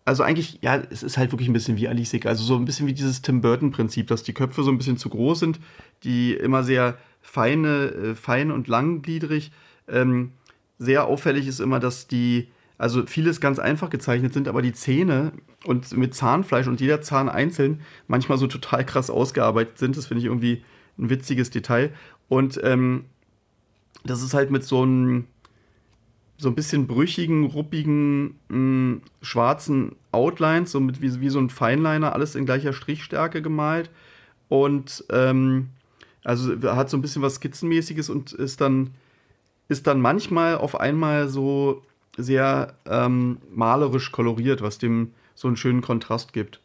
Speaker 2: also eigentlich, ja, es ist halt wirklich ein bisschen wie Alice Also so ein bisschen wie dieses Tim Burton-Prinzip, dass die Köpfe so ein bisschen zu groß sind, die immer sehr feine, äh, fein und langgliedrig. Ähm, sehr auffällig ist immer, dass die, also vieles ganz einfach gezeichnet sind, aber die Zähne und mit Zahnfleisch und jeder Zahn einzeln manchmal so total krass ausgearbeitet sind. Das finde ich irgendwie ein witziges Detail. Und ähm, das ist halt mit so einem so ein bisschen brüchigen, ruppigen, mh, mm, schwarzen Outlines, so mit wie, wie so ein Feinliner, alles in gleicher Strichstärke gemalt. Und ähm, also hat so ein bisschen was Skizzenmäßiges und ist dann, ist dann manchmal auf einmal so sehr ähm, malerisch koloriert, was dem so einen schönen Kontrast gibt.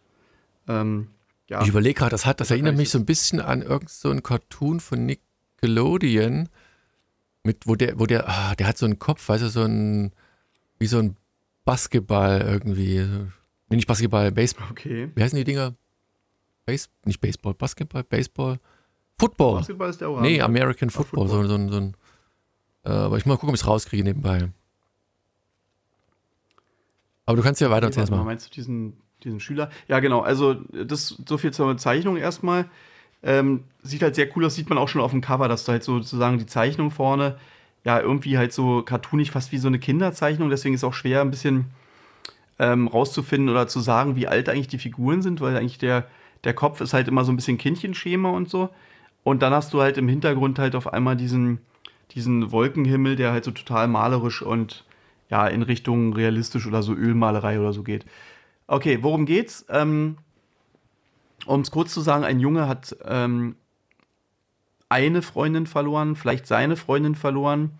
Speaker 1: Ähm, ja. Ich überlege gerade, das hat, das erinnert mich so ein bisschen an irgendeinen so Cartoon von Nickelodeon mit, wo der, wo der, ah, der hat so einen Kopf, weißt du, so ein, wie so ein Basketball irgendwie. Nee, nicht Basketball, Baseball.
Speaker 2: Okay.
Speaker 1: Wie heißen die Dinger? Base, nicht Baseball, Basketball, Baseball. Football.
Speaker 2: Basketball ist der
Speaker 1: Orange. Nee, American Football. Football. So, so, so ein, äh, aber ich mal gucken, ob ich es rauskriege nebenbei. Aber du kannst ja weiter.
Speaker 2: Okay, meinst du diesen, diesen Schüler? Ja, genau. Also, das so viel zur Zeichnung erstmal. Ähm, sieht halt sehr cool aus, sieht man auch schon auf dem Cover, dass da halt sozusagen die Zeichnung vorne ja irgendwie halt so cartoonig, fast wie so eine Kinderzeichnung. Deswegen ist auch schwer, ein bisschen ähm, rauszufinden oder zu sagen, wie alt eigentlich die Figuren sind, weil eigentlich der, der Kopf ist halt immer so ein bisschen Kindchenschema und so. Und dann hast du halt im Hintergrund halt auf einmal diesen, diesen Wolkenhimmel, der halt so total malerisch und ja, in Richtung realistisch oder so Ölmalerei oder so geht. Okay, worum geht's? Ähm, um es kurz zu sagen, ein Junge hat ähm, eine Freundin verloren, vielleicht seine Freundin verloren.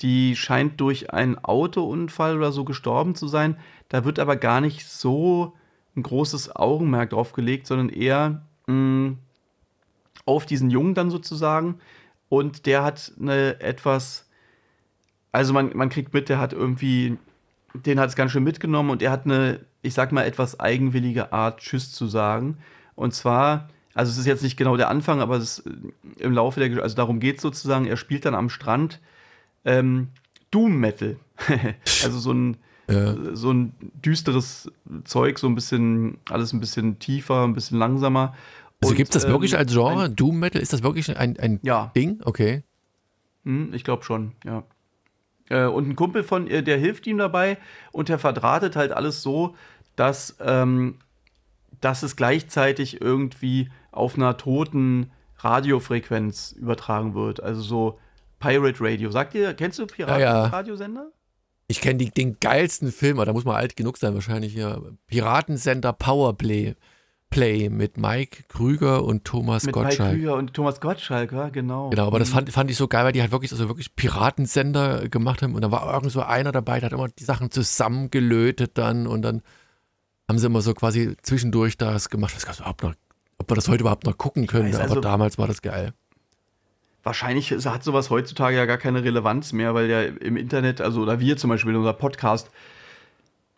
Speaker 2: Die scheint durch einen Autounfall oder so gestorben zu sein. Da wird aber gar nicht so ein großes Augenmerk drauf gelegt, sondern eher mh, mm, auf diesen Jungen dann sozusagen. Und der hat eine etwas, also man, man kriegt mit, der hat irgendwie, den hat es ganz schön mitgenommen und er hat eine, ich sag mal, etwas eigenwillige Art, Tschüss zu sagen. Und zwar also es ist jetzt nicht genau der Anfang, aber es ist im Laufe der, also darum geht es sozusagen, er spielt dann am Strand ähm, Doom Metal. also so ein, ja. so ein düsteres Zeug, so ein bisschen, alles ein bisschen tiefer, ein bisschen langsamer.
Speaker 1: Also gibt es das wirklich ähm, als Genre? Ein, Doom Metal? Ist das wirklich ein, ein
Speaker 2: ja.
Speaker 1: Ding? Okay.
Speaker 2: Hm, ich glaube schon, ja. Äh, und ein Kumpel von ihr, der hilft ihm dabei und der verdrahtet halt alles so, dass, ähm, dass es gleichzeitig irgendwie auf einer toten Radiofrequenz übertragen wird. Also so Pirate Radio. Sagt ihr, kennst du Piraten-Radiosender? Ja, ja.
Speaker 1: Ich kenne den geilsten Film, aber da muss man alt genug sein wahrscheinlich hier. Piratensender Powerplay. Play mit Mike Krüger und Thomas mit Gottschalk. Mike Krüger
Speaker 2: und Thomas Gottschalk, ja, genau.
Speaker 1: Genau, aber das mhm. fand, fand ich so geil, weil die halt wirklich, also wirklich Piratensender gemacht haben und da war irgend so einer dabei, der hat immer die Sachen zusammengelötet dann und dann haben sie immer so quasi zwischendurch das gemacht. Ich weiß gar nicht, ob wir das heute überhaupt noch gucken können, aber also, damals war das geil
Speaker 2: wahrscheinlich hat sowas heutzutage ja gar keine Relevanz mehr, weil ja im Internet, also oder wir zum Beispiel in unser Podcast,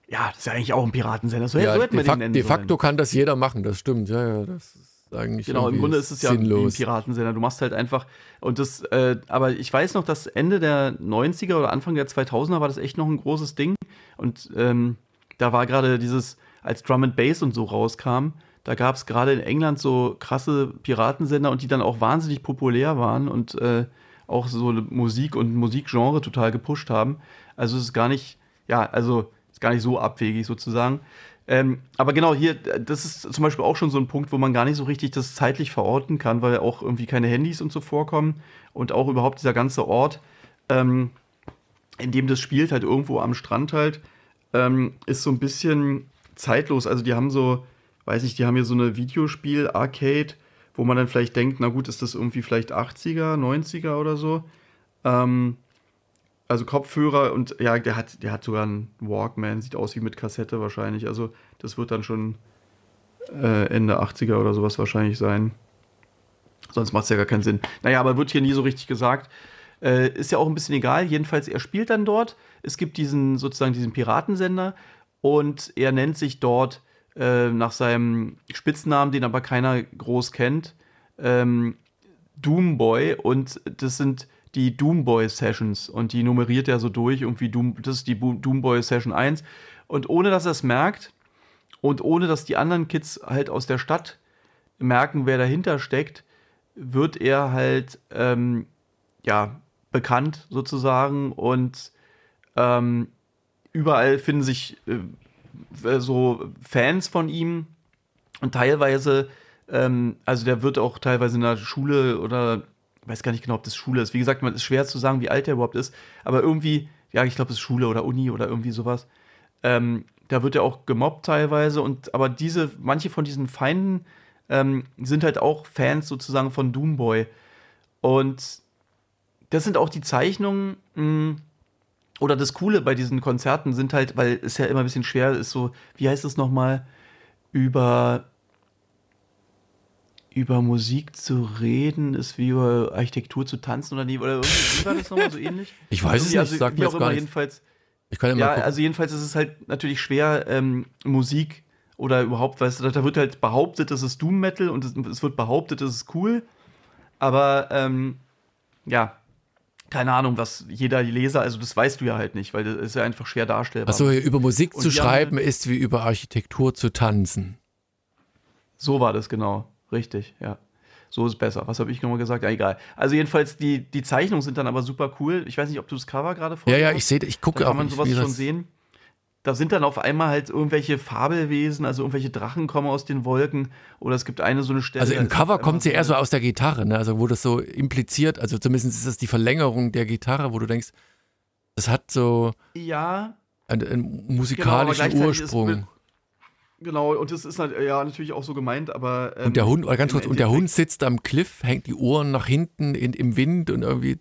Speaker 2: ja, das ist ja eigentlich auch ein Piratensender.
Speaker 1: So, ja, so hätten wir de, den de facto kann das jeder machen, das stimmt. Ja, ja, das ist eigentlich
Speaker 2: Genau, im Grunde ist es ja sinnlos. wie ein Piratensender. Du machst halt einfach und das, äh, aber ich weiß noch, dass Ende der 90er oder Anfang der 2000er war das echt noch ein großes Ding und ähm, da war gerade dieses, als Drum and Bass und so rauskam, da gab es gerade in England so krasse Piratensender und die dann auch wahnsinnig populär waren und äh, auch so Musik und Musikgenre total gepusht haben. Also es ist gar nicht, ja, also ist gar nicht so abwegig sozusagen. Ähm, aber genau hier, das ist zum Beispiel auch schon so ein Punkt, wo man gar nicht so richtig das zeitlich verorten kann, weil auch irgendwie keine Handys und so vorkommen und auch überhaupt dieser ganze Ort, ähm, in dem das spielt, halt irgendwo am Strand halt, ähm, ist so ein bisschen zeitlos. Also die haben so, weiß nicht, die haben hier so eine Videospiel-Arcade, wo man dann vielleicht denkt, na gut, ist das irgendwie vielleicht 80er, 90er oder so. Ähm, also Kopfhörer und ja, der hat, der hat sogar einen Walkman, sieht aus wie mit Kassette wahrscheinlich. Also das wird dann schon äh, Ende 80er oder sowas wahrscheinlich sein. Sonst macht es ja gar keinen Sinn. Naja, aber wird hier nie so richtig gesagt. Äh, ist ja auch ein bisschen egal. Jedenfalls, er spielt dann dort. Es gibt diesen sozusagen diesen Piratensender und er nennt sich dort äh, nach seinem Spitznamen, den aber keiner groß kennt, ähm, Doomboy. Und das sind die Doomboy Sessions und die nummeriert er so durch, irgendwie Doom, das ist die Doomboy Session 1. Und ohne dass er es merkt und ohne dass die anderen Kids halt aus der Stadt merken, wer dahinter steckt, wird er halt ähm, ja bekannt sozusagen und ähm, überall finden sich äh, so Fans von ihm und teilweise, ähm, also der wird auch teilweise in der Schule oder weiß gar nicht genau, ob das Schule ist. Wie gesagt, man ist schwer zu sagen, wie alt der überhaupt ist, aber irgendwie, ja, ich glaube, es ist Schule oder Uni oder irgendwie sowas. Ähm, da wird er auch gemobbt teilweise und aber diese, manche von diesen Feinden ähm, sind halt auch Fans sozusagen von Doomboy. Und das sind auch die Zeichnungen, mh, hm, oder das Coole bei diesen Konzerten sind halt, weil es ja immer ein bisschen schwer ist, so, wie heißt es nochmal, über, über Musik zu reden, ist wie über Architektur zu tanzen oder nie, oder irgendwie, wie war das nochmal so ähnlich?
Speaker 1: Ich weiß es nicht, also, sag mir auch immer,
Speaker 2: jedenfalls.
Speaker 1: Ich kann
Speaker 2: ja, ja also jedenfalls ist es halt natürlich schwer, ähm, Musik oder überhaupt, weißt du, da wird halt behauptet, das ist Doom Metal und es, es wird behauptet, das ist cool, aber ähm, ja, keine Ahnung, was jeder Leser, also das weißt du ja halt nicht, weil das ist ja einfach schwer darstellbar.
Speaker 1: Achso, über Musik und zu schreiben halt, ist wie über Architektur zu tanzen.
Speaker 2: So war das genau, richtig, ja. So ist besser. Was habe ich nochmal gesagt? Ja, egal. Also jedenfalls, die, die Zeichnungen sind dann aber super cool. Ich weiß nicht, ob du das Cover gerade
Speaker 1: vor Ja, ja, ich sehe, ich gucke
Speaker 2: auch. Kann man sowas schon sehen? Da sind dann auf einmal halt irgendwelche Fabelwesen, also irgendwelche Drachen kommen aus den Wolken oder es gibt eine so eine Stelle.
Speaker 1: Also im Cover kommt sie eher so aus der Gitarre, ne? also wo das so impliziert, also zumindest ist das die Verlängerung der Gitarre, wo du denkst, das hat so
Speaker 2: ja,
Speaker 1: einen, einen musikalischen genau, Ursprung.
Speaker 2: Genau, und das ist halt, ja natürlich auch so gemeint, aber.
Speaker 1: Ähm, und der Hund, ganz kurz, und der Hund sitzt am Cliff, hängt die Ohren nach hinten in, im Wind und irgendwie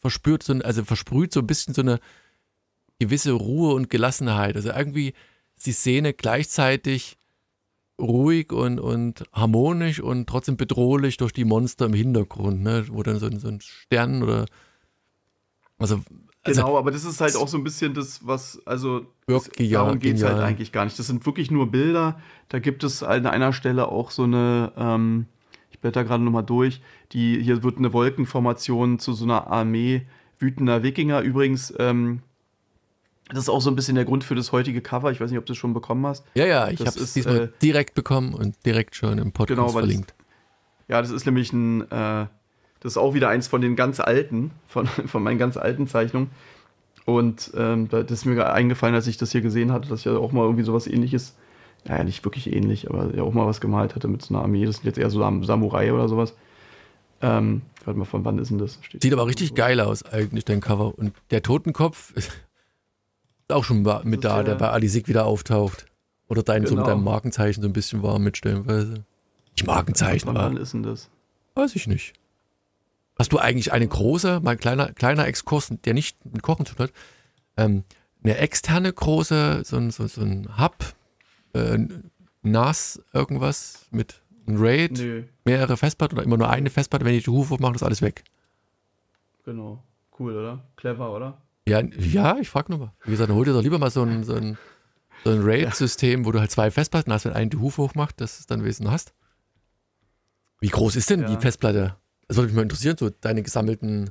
Speaker 1: verspürt so, also versprüht so ein bisschen so eine gewisse Ruhe und Gelassenheit. Also irgendwie ist die Szene gleichzeitig ruhig und, und harmonisch und trotzdem bedrohlich durch die Monster im Hintergrund, ne? wo dann so, so ein Stern oder also,
Speaker 2: also Genau, aber das ist halt auch so ein bisschen das, was, also das, darum geht es halt eigentlich gar nicht. Das sind wirklich nur Bilder. Da gibt es an einer Stelle auch so eine, ähm, blätter gerade nochmal durch. Die, hier wird eine Wolkenformation zu so einer Armee wütender Wikinger. Übrigens, ähm, das ist auch so ein bisschen der Grund für das heutige Cover. Ich weiß nicht, ob du es schon bekommen hast.
Speaker 1: Ja, ja, ich habe es diesmal äh, direkt bekommen und direkt schon im Podcast genau, verlinkt.
Speaker 2: Das, ja, das ist nämlich ein, äh, das ist auch wieder eins von den ganz alten, von, von meinen ganz alten Zeichnungen. Und ähm, das ist mir eingefallen, als ich das hier gesehen hatte, dass ich ja auch mal irgendwie sowas ähnliches, ja, nicht wirklich ähnlich, aber ja auch mal was gemalt hatte mit so einer Armee. Das sind jetzt eher so Samurai oder sowas. Ähm, warte mal, von wann ist denn das?
Speaker 1: Steht Sieht aber richtig so. geil aus, eigentlich, dein Cover. Und der Totenkopf ist auch schon mit da, der bei Alisik wieder auftaucht. Oder dein, genau. so mit genau. deinem Markenzeichen so ein bisschen war mit stellenweise. Ich Markenzeichen. Von
Speaker 2: wann ist denn das?
Speaker 1: Weiß ich nicht. Hast du eigentlich eine große, mein kleiner, kleiner Exkurs, der nicht mit Kochen zu tun hat, ähm, eine externe große, so ein, so, so ein Hub, äh, NAS, irgendwas mit einem RAID, Nö. mehrere Festplatten oder immer nur eine Festplatte, wenn ich die Hufe mache, ist alles weg.
Speaker 2: Genau. Cool, oder? Clever, oder?
Speaker 1: Ja, ja ich frage nur mal. Wie gesagt, dann hol dir doch lieber mal so ein, so ein, so ein RAID-System, wo du halt zwei Festplatten hast, wenn einen die Hufe hochmacht, dass du es dann Wesen hast. Wie groß ist denn ja. die Festplatte? Das würde mich mal interessieren, so deine gesammelten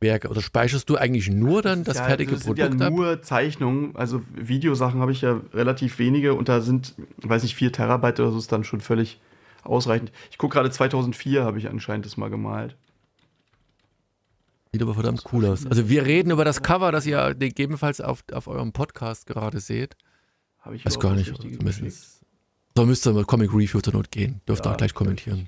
Speaker 1: Werke. Oder speicherst du eigentlich nur dann das ja, fertige das Produkt? Sind
Speaker 2: ja nur ab? Zeichnungen. Also Videosachen habe ich ja relativ wenige und da sind, weiß nicht, vier Terabyte oder so ist dann schon völlig ausreichend. Ich gucke gerade 2004 habe ich anscheinend das mal gemalt.
Speaker 1: Sieht aber verdammt cool aus. Also wir reden über das Cover, das ihr gegebenenfalls auf, auf eurem Podcast gerade seht.
Speaker 2: Habe ich
Speaker 1: Weiß gar nicht. So müsste mal Comic Review zur Not gehen. Dürft ja, auch gleich kommentieren.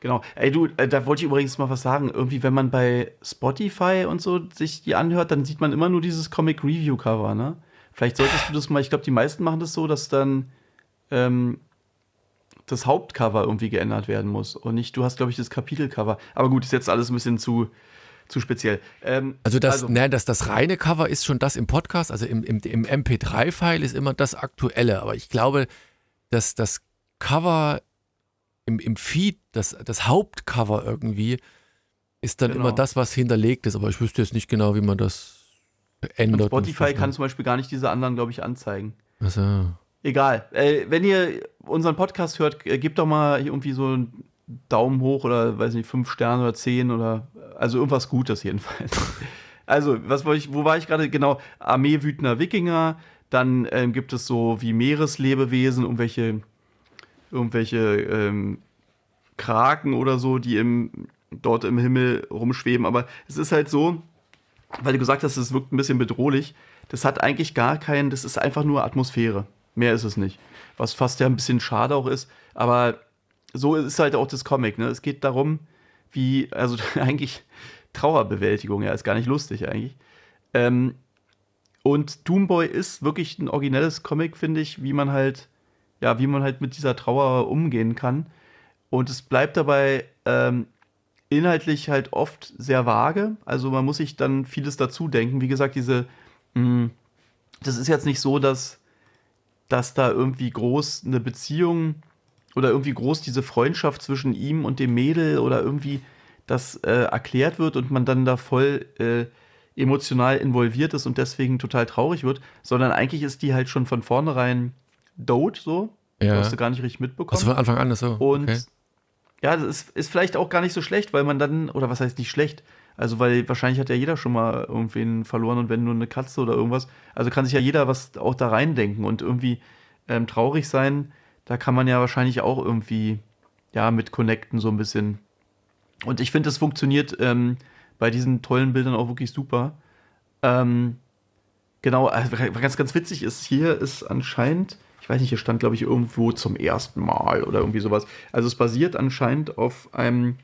Speaker 2: Genau. Ey, du, äh, da wollte ich übrigens mal was sagen. Irgendwie, wenn man bei Spotify und so sich die anhört, dann sieht man immer nur dieses Comic Review Cover, ne? Vielleicht solltest du das mal, ich glaube, die meisten machen das so, dass dann ähm, das Hauptcover irgendwie geändert werden muss. Und nicht, du hast, glaube ich, das Kapitelcover. Aber gut, ist jetzt alles ein bisschen zu, zu speziell.
Speaker 1: Ähm, also, das, also, ne, das, das reine Cover ist schon das im Podcast, also im, im, im MP3-File ist immer das aktuelle. Aber ich glaube, dass das Cover im, im Feed, das, das Hauptcover irgendwie, ist dann genau. immer das, was hinterlegt ist. Aber ich wüsste jetzt nicht genau, wie man das ändert.
Speaker 2: Und Spotify kann zum Beispiel gar nicht diese anderen, glaube ich, anzeigen. Achso. Egal. Äh, wenn ihr unseren Podcast hört, äh, gebt doch mal irgendwie so einen Daumen hoch oder weiß nicht, fünf Sterne oder zehn oder also irgendwas Gutes jedenfalls. also, was war ich, wo war ich gerade? Genau, Armee wütender Wikinger. Dann ähm, gibt es so wie Meereslebewesen, irgendwelche irgendwelche ähm, Kraken oder so, die im, dort im Himmel rumschweben. Aber es ist halt so, weil du gesagt hast, es wirkt ein bisschen bedrohlich. Das hat eigentlich gar keinen, das ist einfach nur Atmosphäre. Mehr ist es nicht. Was fast ja ein bisschen schade auch ist. Aber so ist halt auch das Comic. Ne? Es geht darum, wie, also eigentlich Trauerbewältigung, ja, ist gar nicht lustig eigentlich. Ähm, und Doomboy ist wirklich ein originelles Comic, finde ich, wie man halt ja, wie man halt mit dieser Trauer umgehen kann. Und es bleibt dabei ähm, inhaltlich halt oft sehr vage. Also man muss sich dann vieles dazu denken. Wie gesagt, diese, mh, mm, das ist jetzt nicht so, dass, dass da irgendwie groß eine Beziehung oder irgendwie groß diese Freundschaft zwischen ihm und dem Mädel oder irgendwie das äh, erklärt wird und man dann da voll äh, emotional involviert ist und deswegen total traurig wird, sondern eigentlich ist die halt schon von vornherein Dode so. Ja. hast du gar nicht richtig mitbekommen.
Speaker 1: Also von Anfang an ist so.
Speaker 2: Und okay. ja, das ist, ist vielleicht auch gar nicht so schlecht, weil man dann, oder was heißt nicht schlecht? Also, weil wahrscheinlich hat ja jeder schon mal irgendwen verloren und wenn nur eine Katze oder irgendwas, also kann sich ja jeder was auch da reindenken und irgendwie ähm, traurig sein, da kann man ja wahrscheinlich auch irgendwie, ja, mit connecten so ein bisschen. Und ich finde, das funktioniert ähm, bei diesen tollen Bildern auch wirklich super. Ähm, genau, äh, ganz, ganz witzig ist, hier ist anscheinend ich weiß nicht, hier stand, glaube ich, irgendwo zum ersten Mal oder irgendwie sowas. Also es basiert anscheinend auf einem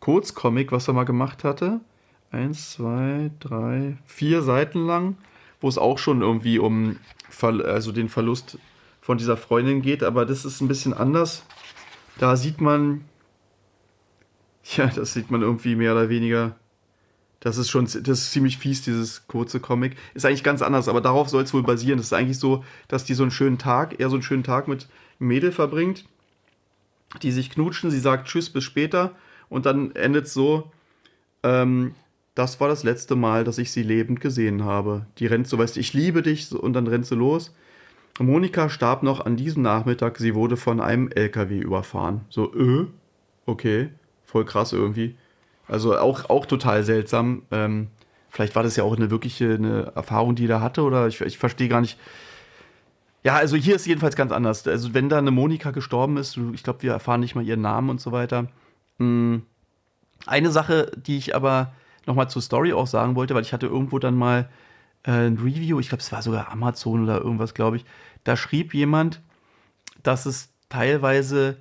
Speaker 2: Kurzcomic, was er mal gemacht hatte. Eins, zwei, drei, vier Seiten lang, wo es auch schon irgendwie um also den Verlust von dieser Freundin geht, aber das ist ein bisschen anders. Da sieht man, ja, das sieht man irgendwie mehr oder weniger das ist schon, das ist ziemlich fies, dieses kurze Comic. Ist eigentlich ganz anders, aber darauf soll es wohl basieren. Das ist eigentlich so, dass die so einen schönen Tag, eher so einen schönen Tag mit einem Mädel verbringt, die sich knutschen, sie sagt Tschüss, bis später und dann endet es so, ähm, das war das letzte Mal, dass ich sie lebend gesehen habe. Die rennt so, weißt du, ich liebe dich und dann rennt sie los. Monika starb noch an diesem Nachmittag, sie wurde von einem LKW überfahren. So, äh? Okay, voll krass irgendwie. Also auch, auch total seltsam. Ähm, vielleicht war das ja auch eine wirkliche eine Erfahrung, die er hatte, oder ich, ich verstehe gar nicht. Ja, also hier ist jedenfalls ganz anders. Also wenn da eine Monika gestorben ist, ich glaube, wir erfahren nicht mal ihren Namen und so weiter. Hm, eine Sache, die ich aber nochmal zur Story auch sagen wollte, weil ich hatte irgendwo dann mal ein Review, ich glaube, es war sogar Amazon oder irgendwas, glaube ich. Da schrieb jemand, dass es teilweise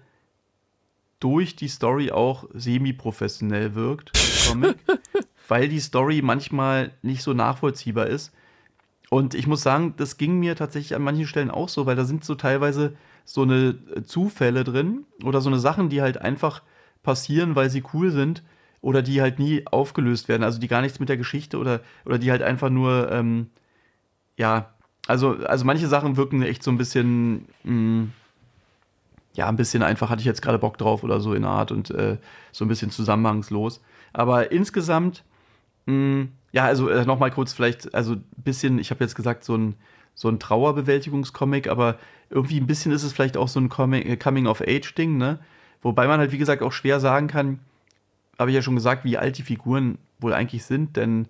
Speaker 2: durch die Story auch semi-professionell wirkt, Comic, weil die Story manchmal nicht so nachvollziehbar ist. Und ich muss sagen, das ging mir tatsächlich an manchen Stellen auch so, weil da sind so teilweise so eine äh, Zufälle drin oder so eine Sachen, die halt einfach passieren, weil sie cool sind oder die halt nie aufgelöst werden, also die gar nichts mit der Geschichte oder, oder die halt einfach nur, ähm, ja, also, also manche Sachen wirken echt so ein bisschen, mh, mm, ja, ein bisschen einfach, hatte ich jetzt gerade Bock drauf oder so in der Art und äh, so ein bisschen zusammenhangslos. Aber insgesamt, mh, mm, ja, also äh, nochmal kurz vielleicht, also ein bisschen, ich habe jetzt gesagt, so ein, so ein Trauerbewältigungscomic, aber irgendwie ein bisschen ist es vielleicht auch so ein Coming-of-Age-Ding, ne? Wobei man halt, wie gesagt, auch schwer sagen kann, habe ich ja schon gesagt, wie alt die Figuren wohl eigentlich sind, denn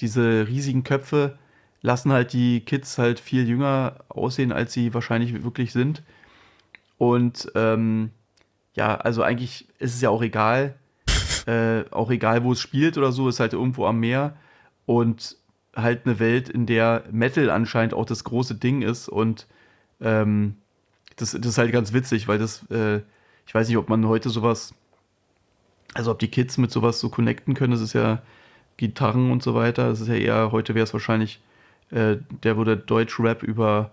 Speaker 2: diese riesigen Köpfe lassen halt die Kids halt viel jünger aussehen, als sie wahrscheinlich wirklich sind. Und ähm, ja, also eigentlich ist es ja auch egal, äh, auch egal, wo es spielt oder so, ist halt irgendwo am Meer und halt eine Welt, in der Metal anscheinend auch das große Ding ist und ähm, das, das ist halt ganz witzig, weil das, äh, ich weiß nicht, ob man heute sowas also ob die Kids mit sowas so connecten können, das ist ja Gitarren und so weiter. Das ist ja eher, heute wäre es wahrscheinlich, äh, der würde Deutsch-Rap über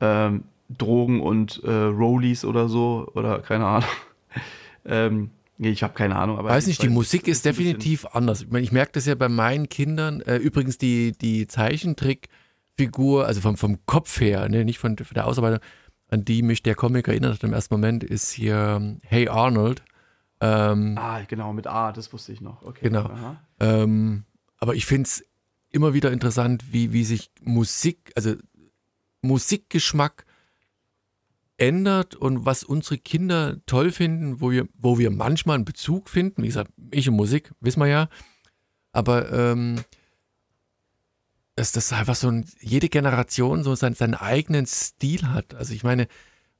Speaker 2: ähm, Drogen und äh, Rollies oder so, oder keine Ahnung. ähm, nee, ich habe keine Ahnung.
Speaker 1: Aber weiß nicht, die Musik ist definitiv anders. Ich, mein, ich merke das ja bei meinen Kindern. Äh, übrigens die, die Zeichentrickfigur, also vom, vom Kopf her, ne, nicht von, von der Ausarbeitung, an die mich der Comic erinnert hat im ersten Moment, ist hier ähm, Hey Arnold.
Speaker 2: Ähm, ah, genau, mit A, das wusste ich noch. Okay.
Speaker 1: Genau. Ähm, aber ich finde es immer wieder interessant, wie, wie sich Musik, also Musikgeschmack ändert und was unsere Kinder toll finden, wo wir, wo wir manchmal einen Bezug finden. Wie gesagt, ich und Musik, wissen wir ja. Aber ähm, dass das einfach so ein, jede Generation so seinen, seinen eigenen Stil hat. Also ich meine,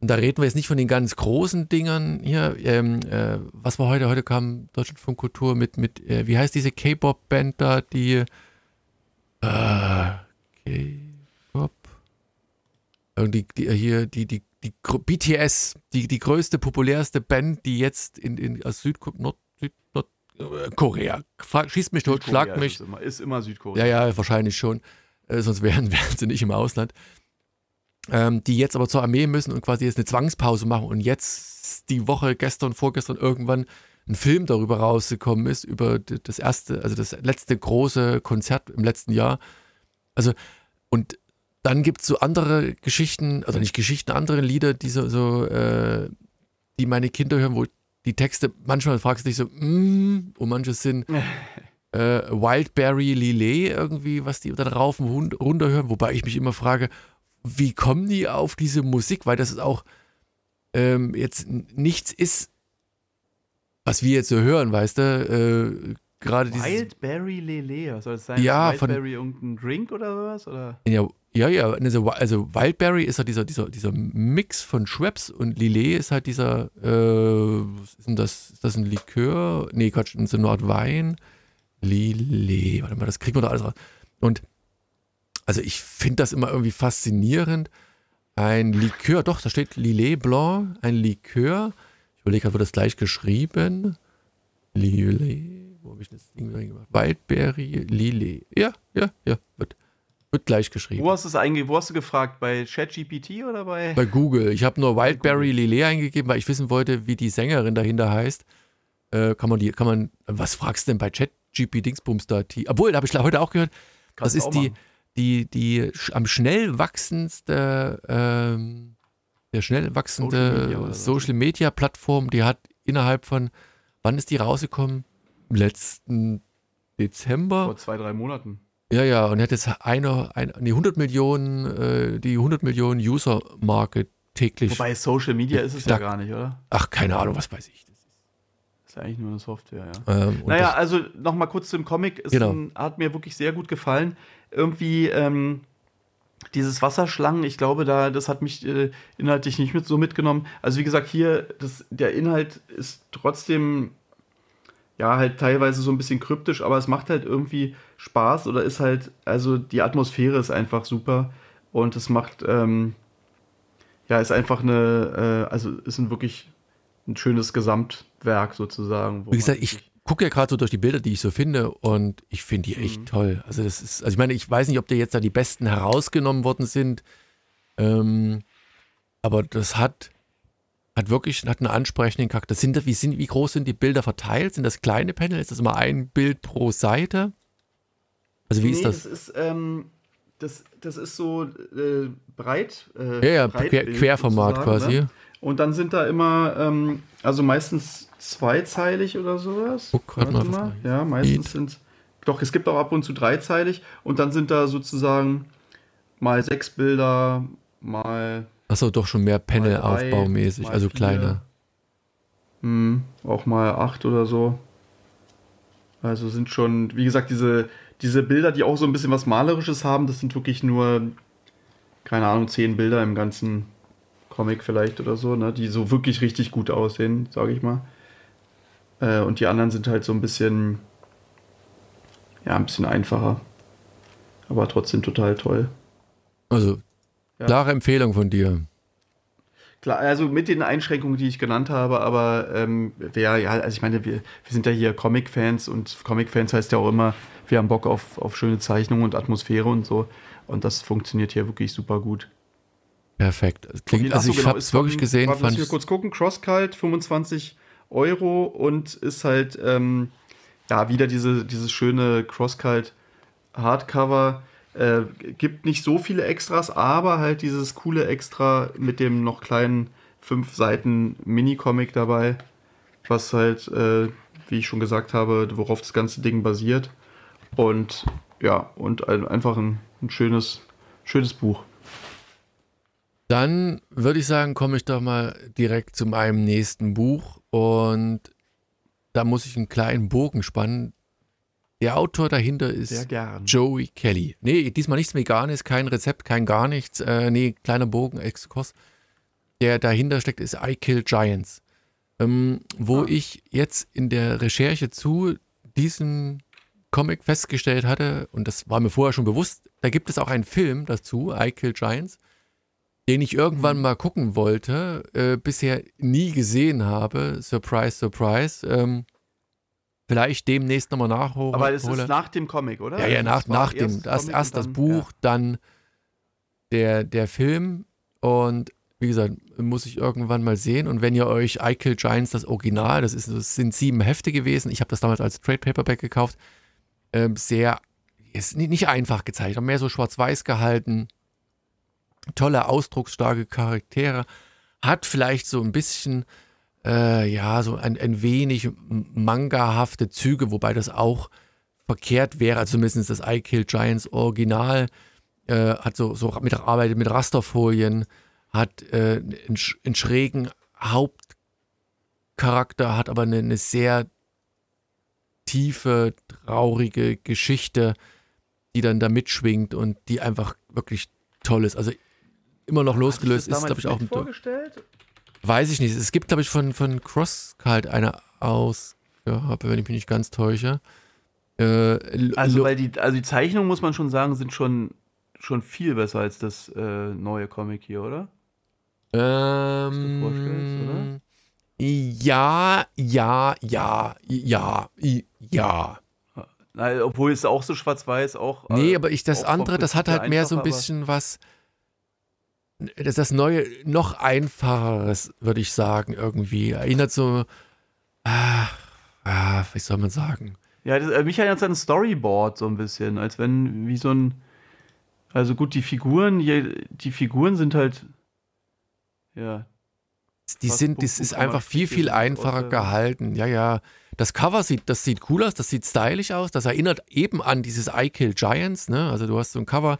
Speaker 1: und da reden wir jetzt nicht von den ganz großen Dingern hier. Ähm, äh, was war heute? Heute kam Deutschlandfunk Kultur mit, mit äh, wie heißt diese K-Pop-Band da, die äh, K-Pop? Die, die, hier, die, die, die BTS, die, die größte, populärste Band, die jetzt in, in aus Südkorea, Nord, Süd, Nord, äh, Korea, schießt mich tot, schlagt mich.
Speaker 2: Ist immer, ist immer Südkorea.
Speaker 1: Ja, ja, wahrscheinlich schon. Äh, sonst wären, wären sie nicht im Ausland ähm, die jetzt aber zur Armee müssen und quasi jetzt eine Zwangspause machen und jetzt die Woche, gestern, vorgestern irgendwann ein Film darüber rausgekommen ist, über das erste, also das letzte große Konzert im letzten Jahr. Also, und dann gibt es so andere Geschichten, oder nicht Geschichten, andere Lieder, die so, so äh, die meine Kinder hören, wo die Texte, manchmal fragst du dich so, mm, und manche sind äh, Wildberry Lillet irgendwie, was die dann rauf und runter hören, wobei ich mich immer frage, wie kommen die auf diese Musik? Weil das ist auch ähm, jetzt nichts ist, was wir jetzt so hören, weißt du? Äh, gerade
Speaker 2: Wildberry Lele, was soll das sein?
Speaker 1: Ja,
Speaker 2: Wildberry von, irgendein Drink oder was? Oder?
Speaker 1: Ja, ja, ja. Also, also Wildberry ist halt dieser, dieser, dieser Mix von Schweppes und Lillet ist halt dieser, äh, ist, das, ist das ein Likör? Nee, Quatsch, so eine Art Wein. Lillet, warte mal, das kriegt man da alles raus. Und also ich finde das immer irgendwie faszinierend. Ein Likör, doch, da steht Lillet Blanc, ein Likör. Ich überlege gerade, wird das gleich geschrieben? Lillet, wo habe ich das Ding gemacht? Wildberry Lillet. Ja, ja, ja, wird, wird gleich geschrieben.
Speaker 2: Wo hast, du wo hast du gefragt? Bei ChatGPT oder bei?
Speaker 1: Bei Google. Ich habe nur Wildberry Lillet eingegeben, weil ich wissen wollte, wie die Sängerin dahinter heißt. Äh, kann man die, kann man, was fragst du denn bei ChatGPT Dingsbums da? Obwohl, da habe ich heute auch gehört, das ist die, die, die am schnell wachsendste, ähm, der schnell wachsende Social Media, Social Media Plattform, die hat innerhalb von, wann ist die rausgekommen? Im letzten Dezember.
Speaker 2: Vor zwei, drei Monaten.
Speaker 1: Ja, ja, und hat jetzt eine, eine nee, 100 Millionen, äh, die 100 Millionen User-Marke täglich.
Speaker 2: Wobei Social Media ist es ja gar nicht, oder?
Speaker 1: Ach, keine Ahnung, was weiß ich.
Speaker 2: Ist eigentlich nur eine Software, ja. Ähm, naja, also nochmal kurz zum Comic. Es genau. ein, hat mir wirklich sehr gut gefallen. Irgendwie ähm, dieses Wasserschlangen, ich glaube, da, das hat mich äh, inhaltlich nicht mit so mitgenommen. Also wie gesagt, hier, das, der Inhalt ist trotzdem ja, halt teilweise so ein bisschen kryptisch, aber es macht halt irgendwie Spaß oder ist halt, also die Atmosphäre ist einfach super und es macht, ähm, ja, ist einfach eine, äh, also ist ein wirklich ein schönes Gesamtwerk sozusagen.
Speaker 1: Wie gesagt, ich gucke ja gerade so durch die Bilder, die ich so finde und ich finde die echt mhm. toll. Also das ist, also ich meine, ich weiß nicht, ob da jetzt da die besten herausgenommen worden sind, ähm, aber das hat hat wirklich hat einen ansprechenden Charakter. Sind, wie, sind, wie groß sind die Bilder verteilt? Sind das kleine Panel? Ist das immer ein Bild pro Seite?
Speaker 2: Also wie nee, ist das? Das ist, ähm, das, das ist so äh, breit.
Speaker 1: Äh, ja, ja, Quer, Querformat quasi. Ne?
Speaker 2: Und dann sind da immer, ähm, also meistens zweizeilig oder sowas.
Speaker 1: Guck gerade mal. mal.
Speaker 2: Ja, meistens sind doch, es gibt auch ab und zu dreizeilig und dann sind da sozusagen mal sechs Bilder, mal
Speaker 1: Achso, doch schon mehr Panel-aufbaumäßig, also kleiner.
Speaker 2: Hm, auch mal acht oder so. Also sind schon, wie gesagt, diese, diese Bilder, die auch so ein bisschen was Malerisches haben, das sind wirklich nur, keine Ahnung, zehn Bilder im ganzen Comic vielleicht oder so, ne, die so wirklich richtig gut aussehen, sage ich mal. Äh, und die anderen sind halt so ein bisschen, ja, ein bisschen einfacher. Aber trotzdem total toll.
Speaker 1: Also ja. Klare Empfehlung von dir.
Speaker 2: Klar, also mit den Einschränkungen, die ich genannt habe, aber ähm, wer, ja, also ich meine, wir, wir sind ja hier Comic-Fans und Comic-Fans heißt ja auch immer, wir haben Bock auf, auf schöne Zeichnungen und Atmosphäre und so. Und das funktioniert hier wirklich super gut.
Speaker 1: Perfekt. Klingt, also ich genau, habe es wirklich gesehen.
Speaker 2: Fand ich kurz gucken, Crosscult, 25 Euro und ist halt, ähm, ja, wieder diese, dieses schöne Crosscult Hardcover äh, gibt nicht so viele Extras, aber halt dieses coole Extra mit dem noch kleinen fünf Seiten Mini-Comic dabei, was halt, äh, wie ich schon gesagt habe, worauf das ganze Ding basiert. Und ja, und ein, einfach ein, ein schönes, schönes Buch.
Speaker 1: Dann würde ich sagen, komme ich doch mal direkt zu meinem nächsten Buch und da muss ich einen kleinen Bogen spannen, der Autor dahinter ist Joey Kelly. Nee, diesmal nichts Veganes, kein Rezept, kein gar nichts. Äh, nee, kleiner Bogen, Exkurs. Der dahinter steckt, ist I Kill Giants. Ähm, wo ah. ich jetzt in der Recherche zu diesem Comic festgestellt hatte, und das war mir vorher schon bewusst, da gibt es auch einen Film dazu, I Kill Giants, den ich irgendwann mhm. mal gucken wollte, äh, bisher nie gesehen habe. Surprise, surprise. Ähm, vielleicht demnächst nochmal nachholen.
Speaker 2: Aber es ist nach dem Comic, oder?
Speaker 1: Ja, ja, nach, nach dem. Erst, erst das Buch, ja. dann der, der Film und wie gesagt, muss ich irgendwann mal sehen. Und wenn ihr euch I Kill Giants, das Original, das, ist, das sind sieben Hefte gewesen. Ich habe das damals als Trade Paperback gekauft. Ähm, sehr, ist nicht einfach gezeichnet, mehr so schwarz-weiß gehalten. Tolle, ausdrucksstarke Charaktere. Hat vielleicht so ein bisschen äh, ja, so ein, ein wenig mangahafte Züge, wobei das auch verkehrt wäre, also zumindest das I Kill Giants Original äh, hat so, so mit, arbeitet mit Rasterfolien, hat äh, einen, einen, schrägen Hauptcharakter, hat aber eine, eine sehr tiefe, traurige Geschichte, die dann da mitschwingt und die einfach wirklich toll ist. Also immer noch losgelöst ist, glaube ich, auch ein
Speaker 2: vorgestellt?
Speaker 1: Weiß ich nicht. Es gibt, glaube ich, von, von Crosskalt eine Ausgabe, wenn ich mich nicht ganz täusche.
Speaker 2: Äh, also, weil die, also die Zeichnungen, muss man schon sagen, sind schon, schon viel besser als das äh, neue Comic hier, oder?
Speaker 1: Ähm, oder? Ja, ja, ja, ja, ja.
Speaker 2: Na, obwohl es auch so schwarz-weiß auch.
Speaker 1: Nee, äh, aber ich das andere, das hat halt mehr so ein bisschen was das ist das Neue noch einfacheres, würde ich sagen, irgendwie. Erinnert so, ah, ah, wie soll man sagen?
Speaker 2: Ja, das, äh, mich erinnert es an ein Storyboard so ein bisschen, als wenn, wie so ein, also gut, die Figuren, hier, die Figuren sind halt, ja.
Speaker 1: Die sind, das ist einfach viel, viel einfacher gehalten. Ja, ja. Das Cover sieht, das sieht cool aus, das sieht stylisch aus. Das erinnert eben an dieses I Kill Giants, ne? Also du hast so ein Cover,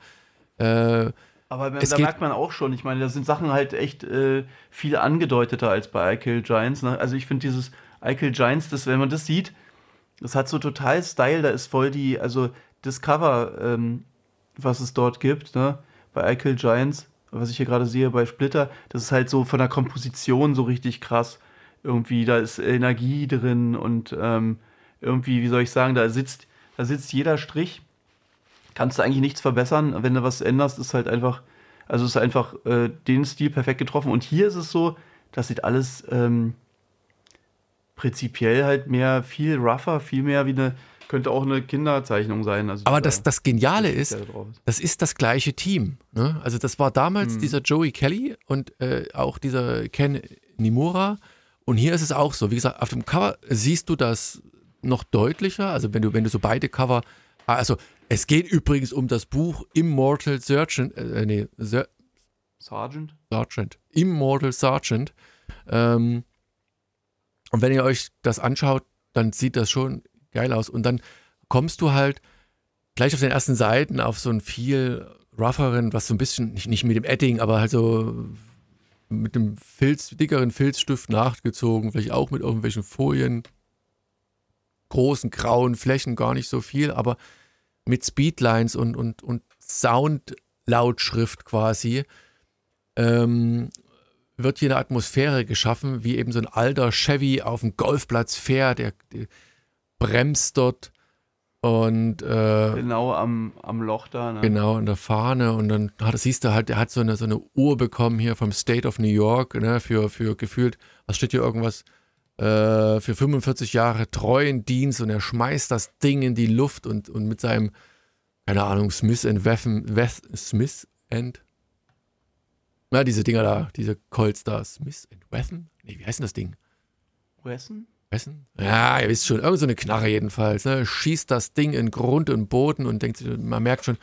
Speaker 1: äh,
Speaker 2: aber da merkt man auch schon, ich meine, da sind Sachen halt echt äh, viel angedeuteter als bei I Kill Giants. Ne? Also ich finde dieses Eichel Giants, das, wenn man das sieht, das hat so total Style, da ist voll die, also das Cover, ähm, was es dort gibt, ne, bei Eichel Giants, was ich hier gerade sehe bei Splitter, das ist halt so von der Komposition so richtig krass. Irgendwie, da ist Energie drin und ähm, irgendwie, wie soll ich sagen, da sitzt, da sitzt jeder Strich. Kannst du eigentlich nichts verbessern. Wenn du was änderst, ist halt einfach, also ist einfach äh, den Stil perfekt getroffen. Und hier ist es so, das sieht alles ähm, prinzipiell halt mehr, viel rougher, viel mehr wie eine, könnte auch eine Kinderzeichnung sein. Also
Speaker 1: Aber das, das Geniale ist, das ist das gleiche Team. Ne? Also das war damals hm. dieser Joey Kelly und äh, auch dieser Ken Nimura. Und hier ist es auch so. Wie gesagt, auf dem Cover siehst du das noch deutlicher. Also wenn du, wenn du so beide Cover. Also es geht übrigens um das Buch Immortal Sergeant. Äh, nee, Ser
Speaker 2: Sergeant?
Speaker 1: Sergeant. Immortal Sergeant. Ähm, und wenn ihr euch das anschaut, dann sieht das schon geil aus. Und dann kommst du halt gleich auf den ersten Seiten auf so einen viel rougheren, was so ein bisschen, nicht, nicht mit dem Edding, aber halt so mit dem Filz, dickeren Filzstift nachgezogen, vielleicht auch mit irgendwelchen Folien, großen grauen Flächen, gar nicht so viel, aber mit Speedlines und, und, und Soundlautschrift quasi, ähm, wird hier eine Atmosphäre geschaffen, wie eben so ein alter Chevy auf dem Golfplatz fährt, der, der bremst dort und äh,
Speaker 2: genau am, am Loch da, ne?
Speaker 1: Genau, an der Fahne. Und dann hat, siehst du halt, der hat so eine, so eine Uhr bekommen hier vom State of New York, ne, für, für gefühlt, was steht hier irgendwas? Äh, für 45 Jahre treuen Dienst und er schmeißt das Ding in die Luft und, und mit seinem, keine Ahnung, Smith and Wesson, Wes, Smith and na, diese Dinger da, diese Colts da. Smith and Wesson? Nee, wie heißt denn das Ding?
Speaker 2: Wesson?
Speaker 1: Wesson? Ja, ihr wisst schon, irgend so eine Knarre jedenfalls. Ne? Schießt das Ding in Grund und Boden und denkt, man merkt schon,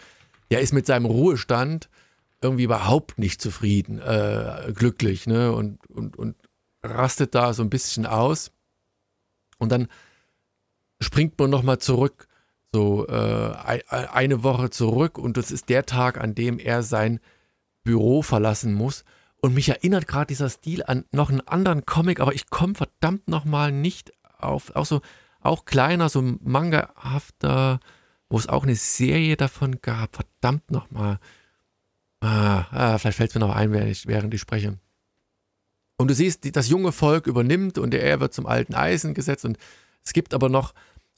Speaker 1: der ist mit seinem Ruhestand irgendwie überhaupt nicht zufrieden, äh, glücklich, ne? Und, und, und rastet da so ein bisschen aus. Und dann springt man nochmal zurück, so äh, eine Woche zurück. Und das ist der Tag, an dem er sein Büro verlassen muss. Und mich erinnert gerade dieser Stil an noch einen anderen Comic, aber ich komme verdammt nochmal nicht auf, auch so, auch kleiner, so mangahafter, wo es auch eine Serie davon gab. Verdammt nochmal. Ah, ah, vielleicht fällt es mir noch ein, während ich, während ich spreche. Und du siehst, das junge Volk übernimmt und er wird zum alten Eisen gesetzt und es gibt aber noch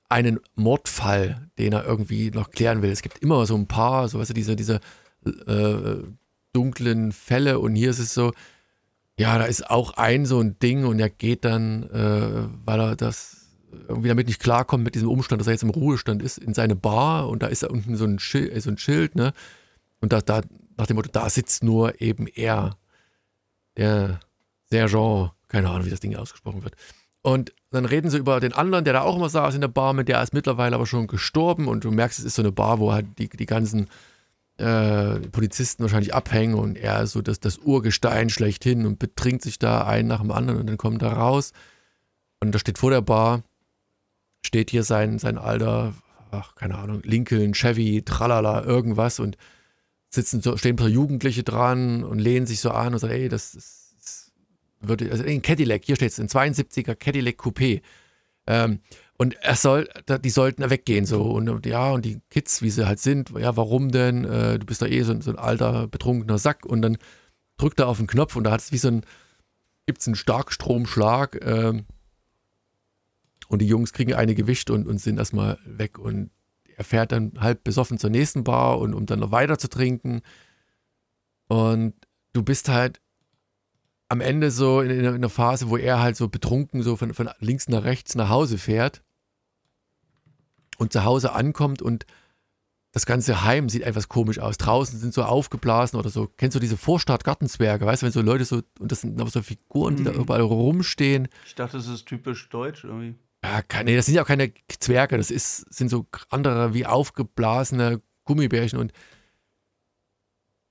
Speaker 1: einen Mordfall, den er irgendwie noch klären will. Es gibt immer so ein paar, so weißt du, diese, diese äh, dunklen Fälle und hier ist es so, ja, da ist auch ein so ein Ding und er geht dann, äh, weil er das irgendwie damit nicht klarkommt mit diesem Umstand, dass er jetzt im Ruhestand ist, in seine Bar und da ist da unten so ein Schild, äh, so ein Schild ne? Und da, da, nach dem Motto, da sitzt nur eben er, der Sergeant, keine Ahnung, wie das Ding ausgesprochen wird. Und dann reden sie über den anderen, der da auch immer saß in der Bar, mit der ist mittlerweile aber schon gestorben und du merkst, es ist so eine Bar, wo halt die, die ganzen äh, Polizisten wahrscheinlich abhängen und er so das, das Urgestein schlechthin und betrinkt sich da einen nach dem anderen und dann kommt er raus und da steht vor der Bar, steht hier sein, sein alter, ach, keine Ahnung, Lincoln, Chevy, tralala, irgendwas und sitzen so, stehen ein paar Jugendliche dran und lehnen sich so an und sagen, ey, das, das würde, also ein Cadillac, hier steht es, ein 72er Cadillac Coupé. Ähm, und er soll, die sollten weggehen so. Und ja, und die Kids, wie sie halt sind, ja, warum denn? Äh, du bist doch eh so, so, ein alter, betrunkener Sack. Und dann drückt er auf den Knopf und da hat es wie so ein, gibt es einen Starkstromschlag. Äh, und die Jungs kriegen eine gewischt und, und sind erstmal weg. Und er fährt dann halb besoffen zur nächsten Bar und um dann noch weiter zu trinken. Und du bist halt am Ende so in, in einer Phase, wo er halt so betrunken so von, von links nach rechts nach Hause fährt und zu Hause ankommt und das ganze Heim sieht etwas komisch aus. Draußen sind so aufgeblasen oder so. Kennst du diese Vorstadt-Gartenzwerge? Weißt du, wenn so Leute so, und das sind aber so Figuren, die da mhm. überall rumstehen.
Speaker 2: Ich dachte, das ist typisch deutsch irgendwie.
Speaker 1: Ja, keine, das sind ja auch keine Zwerge, das ist, sind so andere wie aufgeblasene Gummibärchen und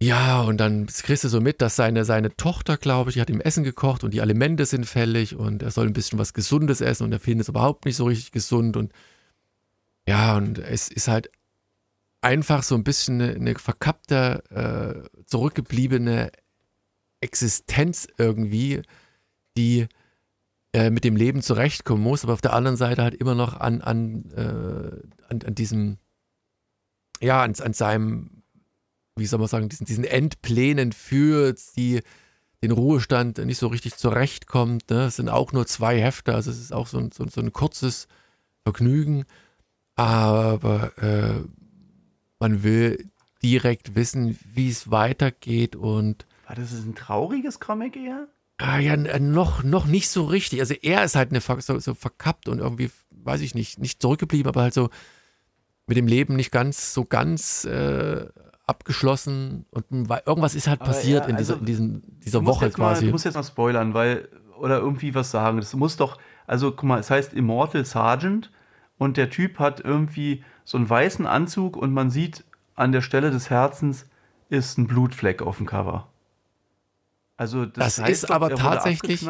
Speaker 1: ja, und dann kriegst du so mit, dass seine, seine Tochter, glaube ich, hat ihm Essen gekocht und die Alimente sind fällig und er soll ein bisschen was Gesundes essen und er findet es überhaupt nicht so richtig gesund und ja, und es ist halt einfach so ein bisschen eine, eine verkappte, äh, zurückgebliebene Existenz irgendwie, die äh, mit dem Leben zurechtkommen muss, aber auf der anderen Seite halt immer noch an, an, äh, an, an diesem, ja, an, an seinem, wie soll man sagen, diesen, diesen Endplänen für die, den Ruhestand nicht so richtig zurechtkommt. Ne? Es sind auch nur zwei Hefte, also es ist auch so ein, so, so ein kurzes Vergnügen, aber äh, man will direkt wissen, wie es weitergeht und.
Speaker 2: War das ein trauriges Comic eher?
Speaker 1: Ah, ja, noch, noch nicht so richtig. Also er ist halt eine, so, so verkappt und irgendwie, weiß ich nicht, nicht zurückgeblieben, aber halt so mit dem Leben nicht ganz so ganz äh, abgeschlossen und irgendwas ist halt passiert ja, in, dieser, also in diesen, dieser Woche quasi.
Speaker 2: Mal, du musst jetzt mal spoilern, weil, oder irgendwie was sagen. Das muss doch, also guck mal, es heißt Immortal Sergeant und der Typ hat irgendwie so einen weißen Anzug und man sieht an der Stelle des Herzens ist ein Blutfleck auf dem Cover. Also
Speaker 1: das, das ist doch, aber tatsächlich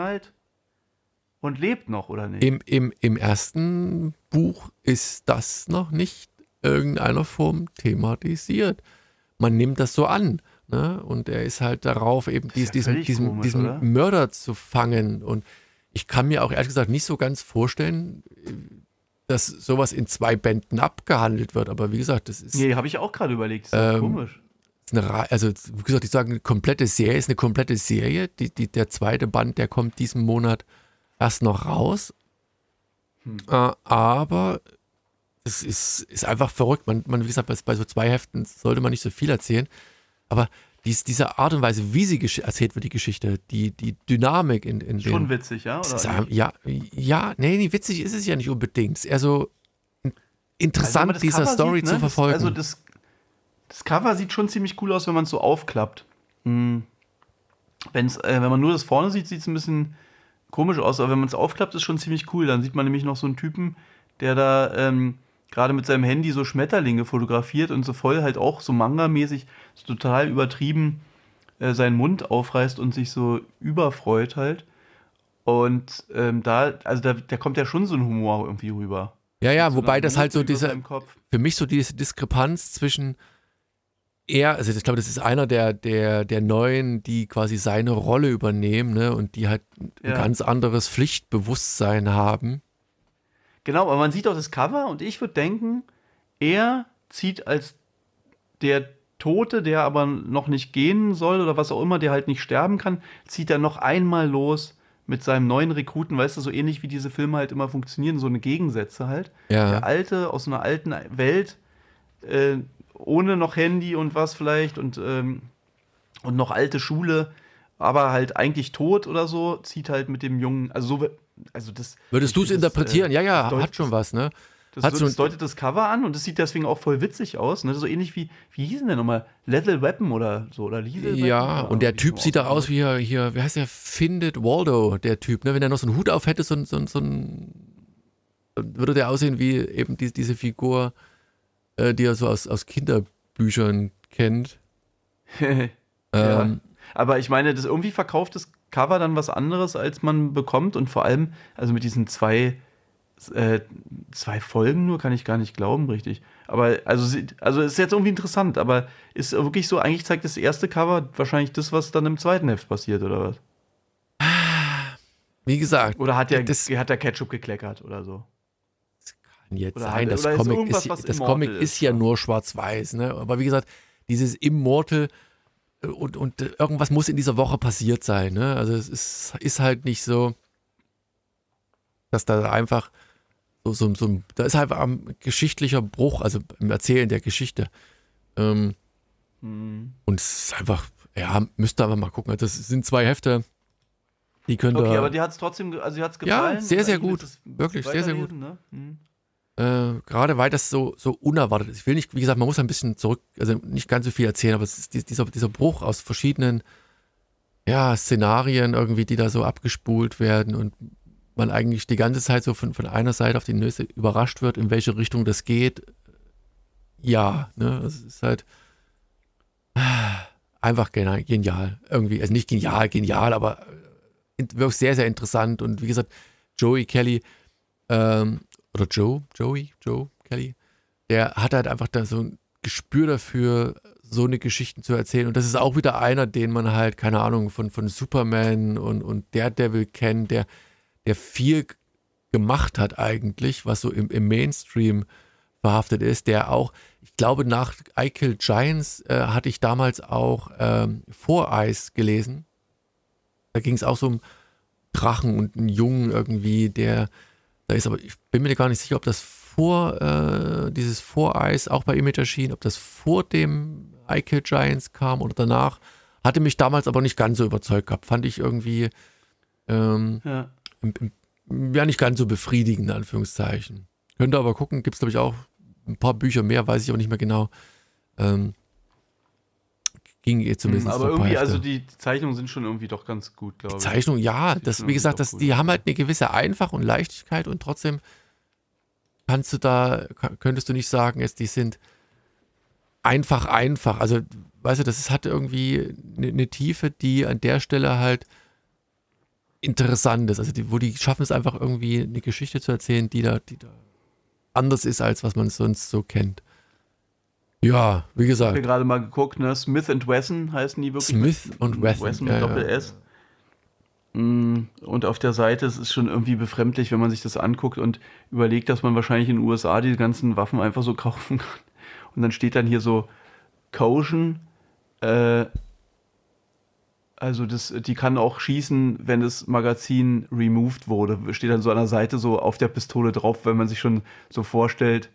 Speaker 2: und lebt noch oder nicht?
Speaker 1: Im, im, Im ersten Buch ist das noch nicht irgendeiner Form thematisiert. Man nimmt das so an. Ne? Und er ist halt darauf, eben dies, ja diesen, diesen, komisch, diesen Mörder zu fangen. Und ich kann mir auch ehrlich gesagt nicht so ganz vorstellen, dass sowas in zwei Bänden abgehandelt wird. Aber wie gesagt, das ist.
Speaker 2: Nee, habe ich auch gerade überlegt. Das ist ähm, komisch.
Speaker 1: Eine, also, wie gesagt, ich sage, eine komplette Serie ist eine komplette Serie. Die, die, der zweite Band, der kommt diesen Monat erst noch raus. Hm. Äh, aber es ist, ist einfach verrückt. Man, man, wie gesagt, bei, bei so zwei Heften sollte man nicht so viel erzählen. Aber dies, diese Art und Weise, wie sie erzählt wird, die Geschichte, die, die Dynamik in, in
Speaker 2: Schon den, witzig, ja?
Speaker 1: Oder ja, ja, nee, nee, witzig ist es ja nicht unbedingt. Es ist eher so interessant, also, dieser Cover Story sieht, ne? zu verfolgen.
Speaker 2: Also das, das Cover sieht schon ziemlich cool aus, wenn man es so aufklappt. Mhm. Wenn's, äh, wenn man nur das vorne sieht, sieht es ein bisschen komisch aus, aber wenn man es aufklappt, ist schon ziemlich cool. Dann sieht man nämlich noch so einen Typen, der da ähm, gerade mit seinem Handy so Schmetterlinge fotografiert und so voll halt auch so Manga-mäßig, so total übertrieben äh, seinen Mund aufreißt und sich so überfreut halt. Und ähm, da, also da, da kommt ja schon so ein Humor irgendwie rüber.
Speaker 1: Ja, ja, so wobei das halt so diese, für mich so diese Diskrepanz zwischen er, also ich glaube, das ist einer der, der, der Neuen, die quasi seine Rolle übernehmen, ne, und die halt ein ja. ganz anderes Pflichtbewusstsein haben.
Speaker 2: Genau, aber man sieht auch das Cover und ich würde denken, er zieht als der Tote, der aber noch nicht gehen soll oder was auch immer, der halt nicht sterben kann, zieht er noch einmal los mit seinem neuen Rekruten, weißt du, so ähnlich wie diese Filme halt immer funktionieren, so eine Gegensätze halt.
Speaker 1: Ja.
Speaker 2: Der Alte aus einer alten Welt, äh, ohne noch Handy und was vielleicht und, ähm, und noch alte Schule, aber halt eigentlich tot oder so, zieht halt mit dem Jungen, also so also das.
Speaker 1: Würdest du es interpretieren? Äh, ja, ja, hat schon was, ne?
Speaker 2: Das, hat so, das deutet das Cover an und es sieht deswegen auch voll witzig aus. Ne? So ähnlich wie, wie hieß denn nochmal? Lethal Weapon oder so, oder Lethal
Speaker 1: Ja, Weapon, und der Typ sieht da aus wie hier, hier, wie heißt der? Findet Waldo, der Typ, ne? Wenn er noch so einen Hut auf hätte, so, so, so ein. Würde der aussehen wie eben die, diese Figur, äh, die er so aus, aus Kinderbüchern kennt.
Speaker 2: ja. Ähm, aber ich meine, das irgendwie verkauft das Cover dann was anderes, als man bekommt. Und vor allem, also mit diesen zwei, äh, zwei Folgen nur, kann ich gar nicht glauben, richtig. Aber also, also ist jetzt irgendwie interessant, aber ist wirklich so, eigentlich zeigt das erste Cover wahrscheinlich das, was dann im zweiten Heft passiert, oder was?
Speaker 1: Wie gesagt.
Speaker 2: Oder hat der, das, hat der Ketchup gekleckert oder so?
Speaker 1: Das kann jetzt oder sein, hat, das Comic, ist, das Comic ist, ist ja nur schwarz-weiß, ne? Aber wie gesagt, dieses Immortal und, und irgendwas muss in dieser Woche passiert sein. Ne? Also es ist, ist halt nicht so, dass da einfach so, so, so ein, da ist halt ein geschichtlicher Bruch, also im Erzählen der Geschichte. Ähm, mhm. Und es ist einfach, ja, müsst ihr aber mal gucken. Das sind zwei Hefte, die können Okay,
Speaker 2: aber die hat es trotzdem, also die hat es gefallen.
Speaker 1: Ja, sehr, sehr gut. Wirklich, sehr, sehr gut. Ne? Mhm. Äh, gerade weil das so, so unerwartet ist. Ich will nicht, wie gesagt, man muss ein bisschen zurück, also nicht ganz so viel erzählen, aber es ist dieser, dieser Bruch aus verschiedenen ja, Szenarien irgendwie, die da so abgespult werden und man eigentlich die ganze Zeit so von, von einer Seite auf die nächste überrascht wird, in welche Richtung das geht. Ja, ne, es ist halt einfach genial. Irgendwie, also nicht genial, genial, aber wirklich sehr, sehr interessant und wie gesagt, Joey Kelly ähm, oder Joe, Joey, Joe Kelly, der hat halt einfach da so ein Gespür dafür, so eine Geschichte zu erzählen. Und das ist auch wieder einer, den man halt, keine Ahnung, von, von Superman und, und Daredevil kennt, der, der viel gemacht hat eigentlich, was so im, im Mainstream verhaftet ist, der auch, ich glaube, nach I Kill Giants äh, hatte ich damals auch ähm, Voreis gelesen. Da ging es auch so um Drachen und einen Jungen irgendwie, der da ist, aber ich bin mir gar nicht sicher, ob das vor äh, dieses Voreis auch bei Image erschien, ob das vor dem I Kill Giants kam oder danach. Hatte mich damals aber nicht ganz so überzeugt gehabt. Fand ich irgendwie ähm, ja. Im, im, ja nicht ganz so befriedigend, in Anführungszeichen. Könnte aber gucken, gibt es glaube ich auch ein paar Bücher mehr, weiß ich auch nicht mehr genau. Ähm, ging ihr zumindest.
Speaker 2: Aber irgendwie, also die, Zeichnungen sind schon irgendwie doch ganz gut, glaube
Speaker 1: ich. Zeichnungen, ja, das, wie gesagt, das, die haben halt eine gewisse Einfach und Leichtigkeit und trotzdem kannst du da, könntest du nicht sagen, jetzt, die sind einfach einfach. Also, weißt du, das ist, hat irgendwie eine, eine Tiefe, die an der Stelle halt interessant ist. Also, die, wo die schaffen es einfach irgendwie eine Geschichte zu erzählen, die da, die da anders ist, als was man sonst so kennt. Ja, wie gesagt. Ich
Speaker 2: habe gerade mal geguckt, ne? Smith Wesson heißen die wirklich.
Speaker 1: Smith und Wesson. Wesson
Speaker 2: mit ja, Doppel S. Mm, und auf der Seite es ist schon irgendwie befremdlich, wenn man sich das anguckt und überlegt, dass man wahrscheinlich in den USA die ganzen Waffen einfach so kaufen kann. Und dann steht dann hier so Caution, äh, also das, die kann auch schießen, wenn das Magazin removed wurde. Steht dann so an der Seite so auf der Pistole drauf, wenn man sich schon so vorstellt,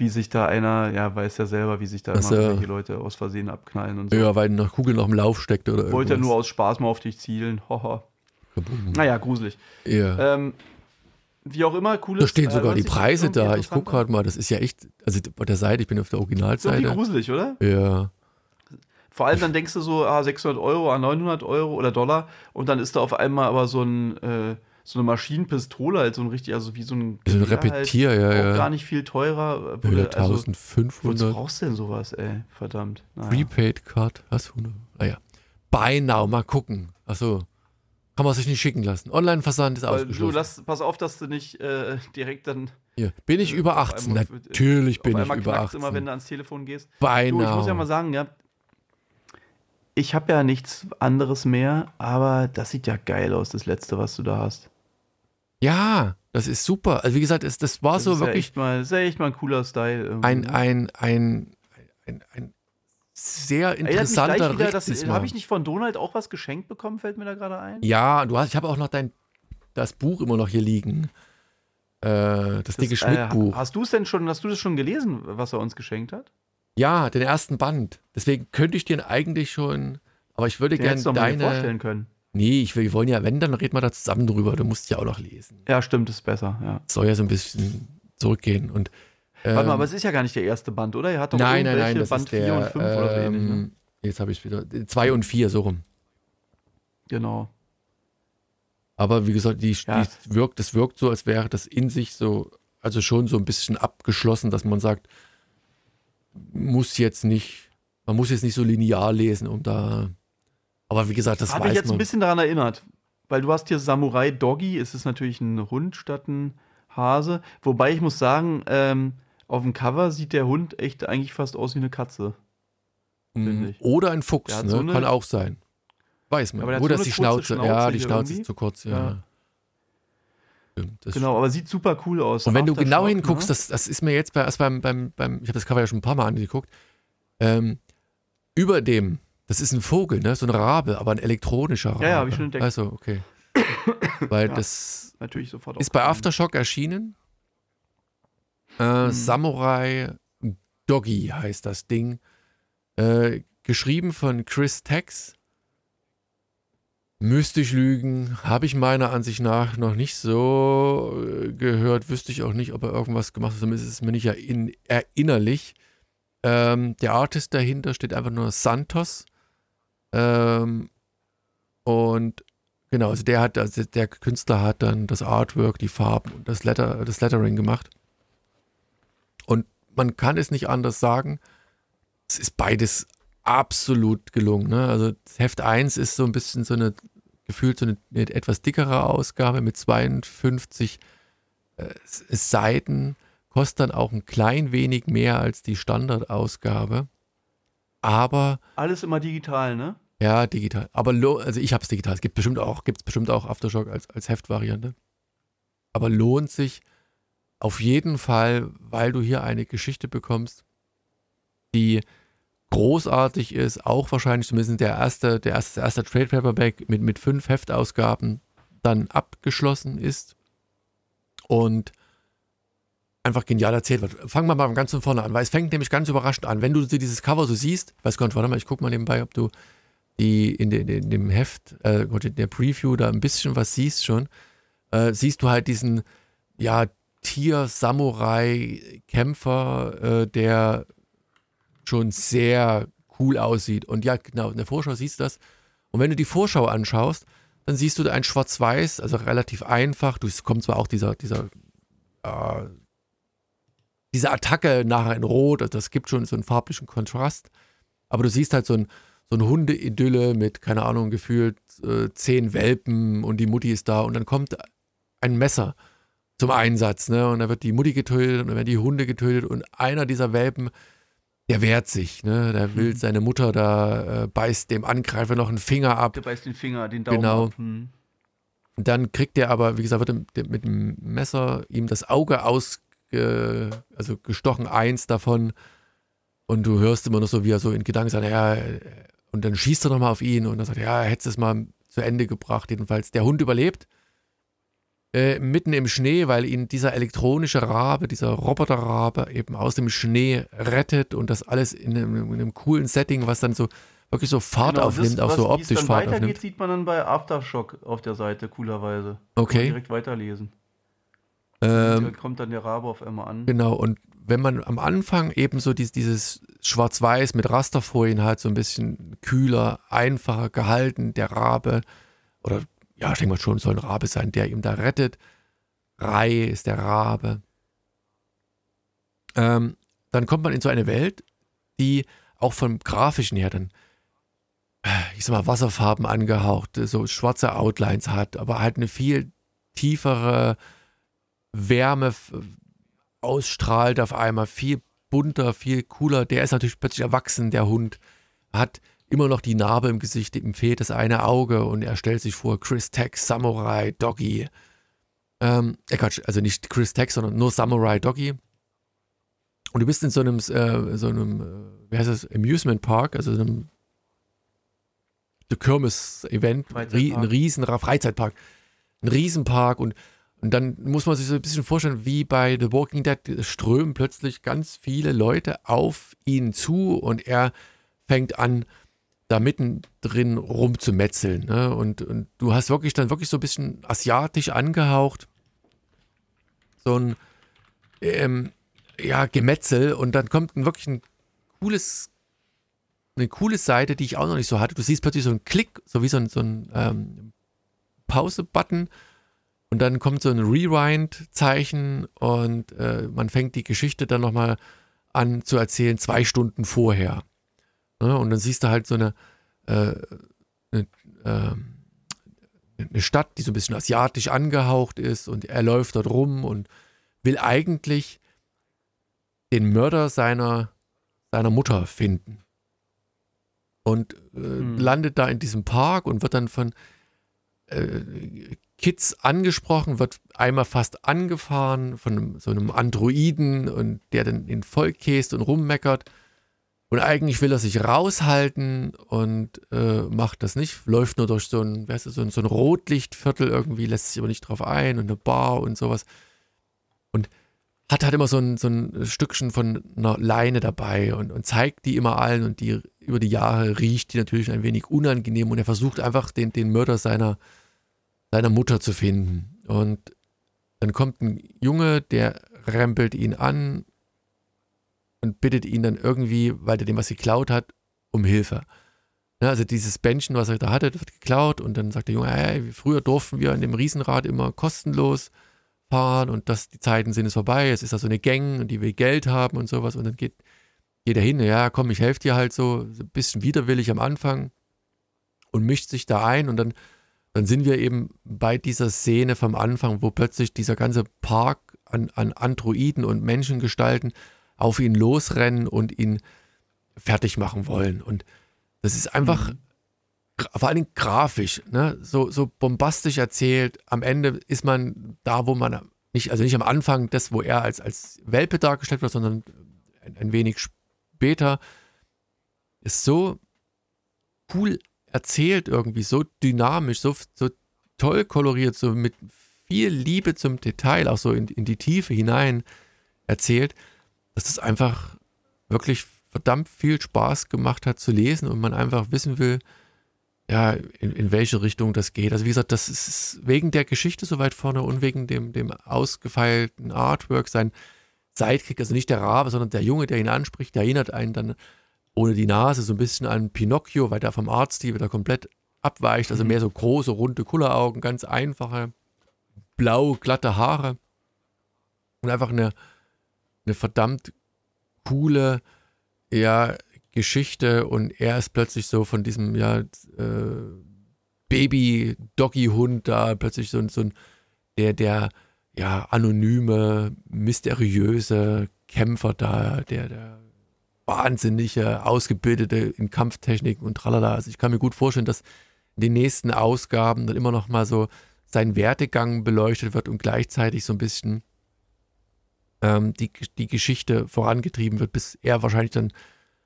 Speaker 2: wie sich da einer, ja, weiß ja selber, wie sich da
Speaker 1: das, immer
Speaker 2: äh, Leute aus Versehen abknallen und so.
Speaker 1: Ja, weil eine Kugel noch im Lauf steckt oder
Speaker 2: Wollte ja nur aus Spaß mal auf dich zielen. Hoho. Naja, gruselig.
Speaker 1: Ja.
Speaker 2: Ähm, wie auch immer,
Speaker 1: cool ist. Da stehen sogar die Preise da. Ich gucke gerade mal, das ist ja echt, also bei der Seite, ich bin auf der Originalseite.
Speaker 2: Ist gruselig, oder?
Speaker 1: Ja.
Speaker 2: Vor allem dann denkst du so, ah, 600 Euro, ah, 900 Euro oder Dollar und dann ist da auf einmal aber so ein, äh, so eine Maschinenpistole, halt so ein richtig, also wie so ein,
Speaker 1: so ein Repetier, halt, ja, ja.
Speaker 2: gar nicht viel teurer.
Speaker 1: Würde, 1500.
Speaker 2: Also, brauchst du denn sowas, ey? Verdammt.
Speaker 1: Naja. Prepaid Card, was? 100? Naja. Buy now, mal gucken. Achso. Kann man sich nicht schicken lassen. Online-Versand ist Weil ausgeschlossen.
Speaker 2: Du lass, pass auf, dass du nicht äh, direkt dann.
Speaker 1: Hier. Bin ich über 18? Einmal, Natürlich bin ich über 18.
Speaker 2: immer, wenn du ans Telefon gehst.
Speaker 1: Buy du,
Speaker 2: Ich muss ja mal sagen, ja, ich habe ja nichts anderes mehr, aber das sieht ja geil aus, das letzte, was du da hast.
Speaker 1: Ja, das ist super. Also wie gesagt, es, das war
Speaker 2: das
Speaker 1: so wirklich.
Speaker 2: Ja echt mal, das ist ja echt mal ein cooler Style.
Speaker 1: Irgendwie. Ein, ne? ein, ein, ein, ein sehr interessanter
Speaker 2: das Habe ich nicht von Donald auch was geschenkt bekommen, fällt mir da gerade ein?
Speaker 1: Ja, du hast, ich habe auch noch dein das Buch immer noch hier liegen. Äh, das, das dicke Schmidt-Buch.
Speaker 2: Äh, hast du es denn schon, hast du das schon gelesen, was er uns geschenkt hat?
Speaker 1: Ja, den ersten Band. Deswegen könnte ich den eigentlich schon, aber ich würde gerne deine.
Speaker 2: Mir vorstellen können.
Speaker 1: Nee, ich will, wir wollen ja, wenn, dann reden wir da zusammen drüber. Du musst ja auch noch lesen.
Speaker 2: Ja, stimmt, ist besser, ja.
Speaker 1: Soll ja so ein bisschen zurückgehen und.
Speaker 2: Ähm, Warte mal, aber es ist ja gar nicht der erste Band, oder? Er hat doch
Speaker 1: nein, nein, nein, das
Speaker 2: Band
Speaker 1: ist der, 4 und 5 ähm, oder so ähnlich, ne? Ähm, jetzt habe ich es wieder. 2 und 4, so rum.
Speaker 2: Genau.
Speaker 1: Aber wie gesagt, die, ja. die wirkt, das wirkt so, als wäre das in sich so, also schon so ein bisschen abgeschlossen, dass man sagt, muss jetzt nicht, man muss jetzt nicht so linear lesen, um da. Aber wie gesagt, das
Speaker 2: Hat mich jetzt man. ein bisschen daran erinnert, weil du hast hier Samurai Doggy, es ist natürlich ein Hund statt ein Hase. Wobei ich muss sagen, ähm, auf dem Cover sieht der Hund echt eigentlich fast aus wie eine Katze.
Speaker 1: Mhm. Oder ein Fuchs, ne? So kann auch sein. Weiß man. Oder so ist die Schnauze. Schnauze. Ja, die Schnauze irgendwie. ist zu kurz, ja. ja.
Speaker 2: Genau, aber sieht super cool aus.
Speaker 1: Und wenn du genau hinguckst, ne? das, das ist mir jetzt bei, erst beim, beim, beim ich habe das Cover ja schon ein paar Mal angeguckt, ähm, über dem, das ist ein Vogel, ne? so ein Rabe, aber ein elektronischer Rabe.
Speaker 2: Ja, ja, habe ich schon entdeckt.
Speaker 1: Also, okay. Weil ja, das
Speaker 2: natürlich sofort
Speaker 1: ist bei Aftershock erschienen. Äh, hm. Samurai Doggy heißt das Ding. Äh, geschrieben von Chris Tex. Müsste ich lügen, habe ich meiner Ansicht nach noch nicht so äh, gehört, wüsste ich auch nicht, ob er irgendwas gemacht hat, zumindest ist es mir nicht erinnerlich. Ähm, der Artist dahinter steht einfach nur Santos. Ähm, und genau, also der hat, also der Künstler hat dann das Artwork, die Farben und das, Letter, das Lettering gemacht. Und man kann es nicht anders sagen. Es ist beides absolut gelungen. Ne? Also Heft 1 ist so ein bisschen so eine, gefühlt so eine, eine etwas dickere Ausgabe mit 52 äh, Seiten, kostet dann auch ein klein wenig mehr als die Standardausgabe. Aber.
Speaker 2: Alles immer digital, ne?
Speaker 1: Ja, digital. Aber also ich habe es digital. Es gibt bestimmt auch, gibt's bestimmt auch Aftershock als, als Heftvariante. aber lohnt sich auf jeden Fall, weil du hier eine Geschichte bekommst, die großartig ist, auch wahrscheinlich zumindest der erste, der erste, erste Trade Paperback mit, mit fünf Heftausgaben dann abgeschlossen ist und einfach genial erzählt wird. Fangen wir mal ganz von vorne an, weil es fängt nämlich ganz überraschend an. Wenn du dieses Cover so siehst, weiß gar warte mal, ich guck mal nebenbei, ob du die in, de, in dem Heft, äh, in der Preview da ein bisschen was siehst schon, äh, siehst du halt diesen, ja, Tier-Samurai-Kämpfer, äh, der schon sehr cool aussieht. Und ja, genau, in der Vorschau siehst du das. Und wenn du die Vorschau anschaust, dann siehst du ein Schwarz-Weiß, also relativ einfach. Du, kommt zwar auch dieser, dieser, äh, diese Attacke nachher in Rot, also das gibt schon so einen farblichen Kontrast. Aber du siehst halt so ein, so eine Hundeidylle mit, keine Ahnung, gefühlt äh, zehn Welpen und die Mutti ist da und dann kommt ein Messer zum Einsatz, ne? Und da wird die Mutti getötet und dann werden die Hunde getötet und einer dieser Welpen, der wehrt sich, ne? Der will hm. seine Mutter da, äh, beißt dem Angreifer noch einen Finger ab.
Speaker 2: Der beißt den Finger, den Daumen
Speaker 1: genau. ab. Hm. Und dann kriegt er aber, wie gesagt, wird mit dem Messer ihm das Auge aus, also gestochen, eins davon. Und du hörst immer noch so, wie er so in Gedanken sagt, ja, und dann schießt er nochmal auf ihn und dann sagt, ja, er hätte es mal zu Ende gebracht. Jedenfalls, der Hund überlebt äh, mitten im Schnee, weil ihn dieser elektronische Rabe, dieser Roboterrabe eben aus dem Schnee rettet und das alles in einem, in einem coolen Setting, was dann so wirklich so Fahrt genau, aufnimmt, das, auch so optisch dann Fahrt
Speaker 2: weitergeht, aufnimmt. sieht man dann bei Aftershock auf der Seite, coolerweise.
Speaker 1: Okay.
Speaker 2: direkt weiterlesen.
Speaker 1: Ähm, dann
Speaker 2: kommt dann der Rabe auf einmal an.
Speaker 1: Genau, und wenn man am Anfang eben so dieses, dieses Schwarz-Weiß mit Rasterfolien hat, so ein bisschen kühler, einfacher gehalten, der Rabe oder ja, ich denke mal schon, soll ein Rabe sein, der ihm da rettet. Rai ist der Rabe. Ähm, dann kommt man in so eine Welt, die auch vom Grafischen her dann, äh, ich sag mal, Wasserfarben angehaucht, so schwarze Outlines hat, aber halt eine viel tiefere Wärme ausstrahlt auf einmal, viel bunter, viel cooler. Der ist natürlich plötzlich erwachsen, der Hund. Hat immer noch die Narbe im Gesicht, ihm fehlt das eine Auge und er stellt sich vor, Chris Tex, Samurai, Doggy. Ähm, äh, Quatsch, also nicht Chris Tex, sondern nur Samurai Doggy. Und du bist in so einem, äh, so einem, äh, wie heißt das, Amusement Park, also so einem Kirmes-Event, ein riesen Freizeitpark, ein Riesenpark und, und dann muss man sich so ein bisschen vorstellen, wie bei The Walking Dead strömen plötzlich ganz viele Leute auf ihn zu und er fängt an, da mittendrin rumzumetzeln. Ne? Und, und du hast wirklich dann wirklich so ein bisschen asiatisch angehaucht. So ein ähm, ja, Gemetzel und dann kommt ein wirklich ein cooles, eine coole Seite, die ich auch noch nicht so hatte. Du siehst plötzlich so einen Klick, so wie so ein, so ein ähm, Pause-Button und dann kommt so ein Rewind-Zeichen und äh, man fängt die Geschichte dann nochmal an zu erzählen, zwei Stunden vorher. Ne? Und dann siehst du halt so eine, äh, eine, äh, eine Stadt, die so ein bisschen asiatisch angehaucht ist und er läuft dort rum und will eigentlich den Mörder seiner, seiner Mutter finden. Und äh, hm. landet da in diesem Park und wird dann von äh, Kids angesprochen, wird einmal fast angefahren von einem, so einem Androiden und der dann in Volk käst und rummeckert. Und eigentlich will er sich raushalten und äh, macht das nicht, läuft nur durch so ein, weißt du, so ein, so ein Rotlichtviertel irgendwie, lässt sich aber nicht drauf ein und eine Bar und sowas. Und hat halt immer so ein, so ein Stückchen von einer Leine dabei und, und zeigt die immer allen und die über die Jahre riecht die natürlich ein wenig unangenehm und er versucht einfach den, den Mörder seiner, seiner Mutter zu finden. Und dann kommt ein Junge, der rempelt ihn an und bittet ihn dann irgendwie, weil er dem was geklaut hat, um Hilfe. Ja, also dieses Bändchen, was er da hatte, wird geklaut und dann sagt der Junge, hey, früher durften wir in dem Riesenrad immer kostenlos fahren und das, die Zeiten sind es vorbei, es ist da so eine Gang und die will Geld haben und sowas und dann geht, geht er hin, ja komm, ich helfe dir halt so, ein bisschen widerwillig am Anfang und mischt sich da ein und dann, dann sind wir eben bei dieser Szene vom Anfang, wo plötzlich dieser ganze Park an, an Androiden und Menschengestalten auf ihn losrennen und ihn fertig machen wollen. Und das ist einfach mhm. vor allen Dingen grafisch, ne? so, so bombastisch erzählt. Am Ende ist man da, wo man nicht, also nicht am Anfang das, wo er als, als Welpe dargestellt wird, sondern ein, ein wenig später. Ist so cool erzählt irgendwie, so dynamisch, so, so toll koloriert, so mit viel Liebe zum Detail, auch so in, in die Tiefe hinein erzählt, dass es einfach wirklich verdammt viel Spaß gemacht hat zu lesen und man einfach wissen will, ja, in, in welche Richtung das geht. Also wie gesagt, das ist wegen der Geschichte so weit vorne und wegen dem, dem ausgefeilten Artwork, sein Sidekick, also nicht der Rabe, sondern der Junge, der ihn anspricht, der erinnert einen dann ohne die Nase so ein bisschen an Pinocchio, weil der vom Artstil wieder komplett abweicht, also mhm. mehr so große, runde Kulleraugen, ganz einfache, blau, glatte Haare und einfach eine, eine verdammt coole, ja, Geschichte und er ist plötzlich so von diesem, ja, äh, Baby-Doggy-Hund da plötzlich so, so ein, der, der, ja, anonyme, mysteriöse Kämpfer da, der, der wahnsinnige, ausgebildete in Kampftechniken und tralala. Also ich kann mir gut vorstellen, dass in den nächsten Ausgaben dann immer noch mal so sein Werdegang beleuchtet wird und gleichzeitig so ein bisschen ähm, die, die Geschichte vorangetrieben wird, bis er wahrscheinlich dann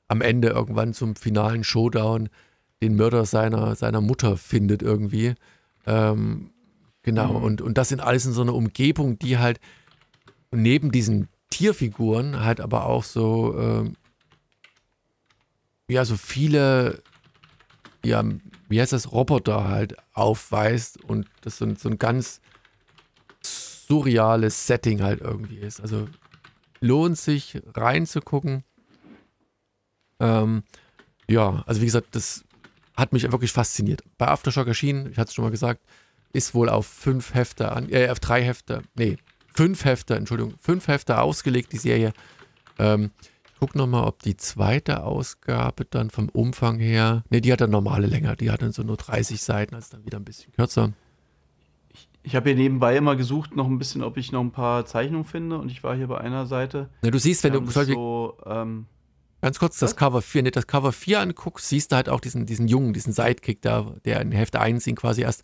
Speaker 1: am Ende irgendwann zum finalen Showdown den Mörder seiner, seiner Mutter findet irgendwie. Ähm, genau, mhm. und, und das sind alles in so einer Umgebung, die halt neben diesen Tierfiguren halt aber auch so, ähm, ja, so viele, ja, wie heißt das, Roboter halt aufweist und das so, so ein ganz surreales Setting halt irgendwie ist. Also lohnt sich reinzugucken. Ähm, ja, also wie gesagt, das hat mich wirklich fasziniert. Bei Aftershock erschienen, ich hatte es schon mal gesagt, ist wohl auf fünf Hefte, an, äh, auf drei Hefte, nee, fünf Hefte, Entschuldigung, fünf Hefte ausgelegt, die Serie. Ähm, ich gucke nochmal, ob die zweite Ausgabe dann vom Umfang her, nee, die hat dann normale Länge, die hat dann so nur 30 Seiten, also dann wieder ein bisschen kürzer.
Speaker 2: Ich, habe hier nebenbei immer gesucht, noch ein bisschen, ob ich noch ein paar Zeichnungen finde und ich war hier bei einer Seite.
Speaker 1: Na, du siehst, wenn du so, ähm, Ganz kurz das Cover 4, wenn du das Cover 4 anguckst, siehst du halt auch diesen, diesen Jungen, diesen Sidekick da, der in Heft 1 ihn quasi erst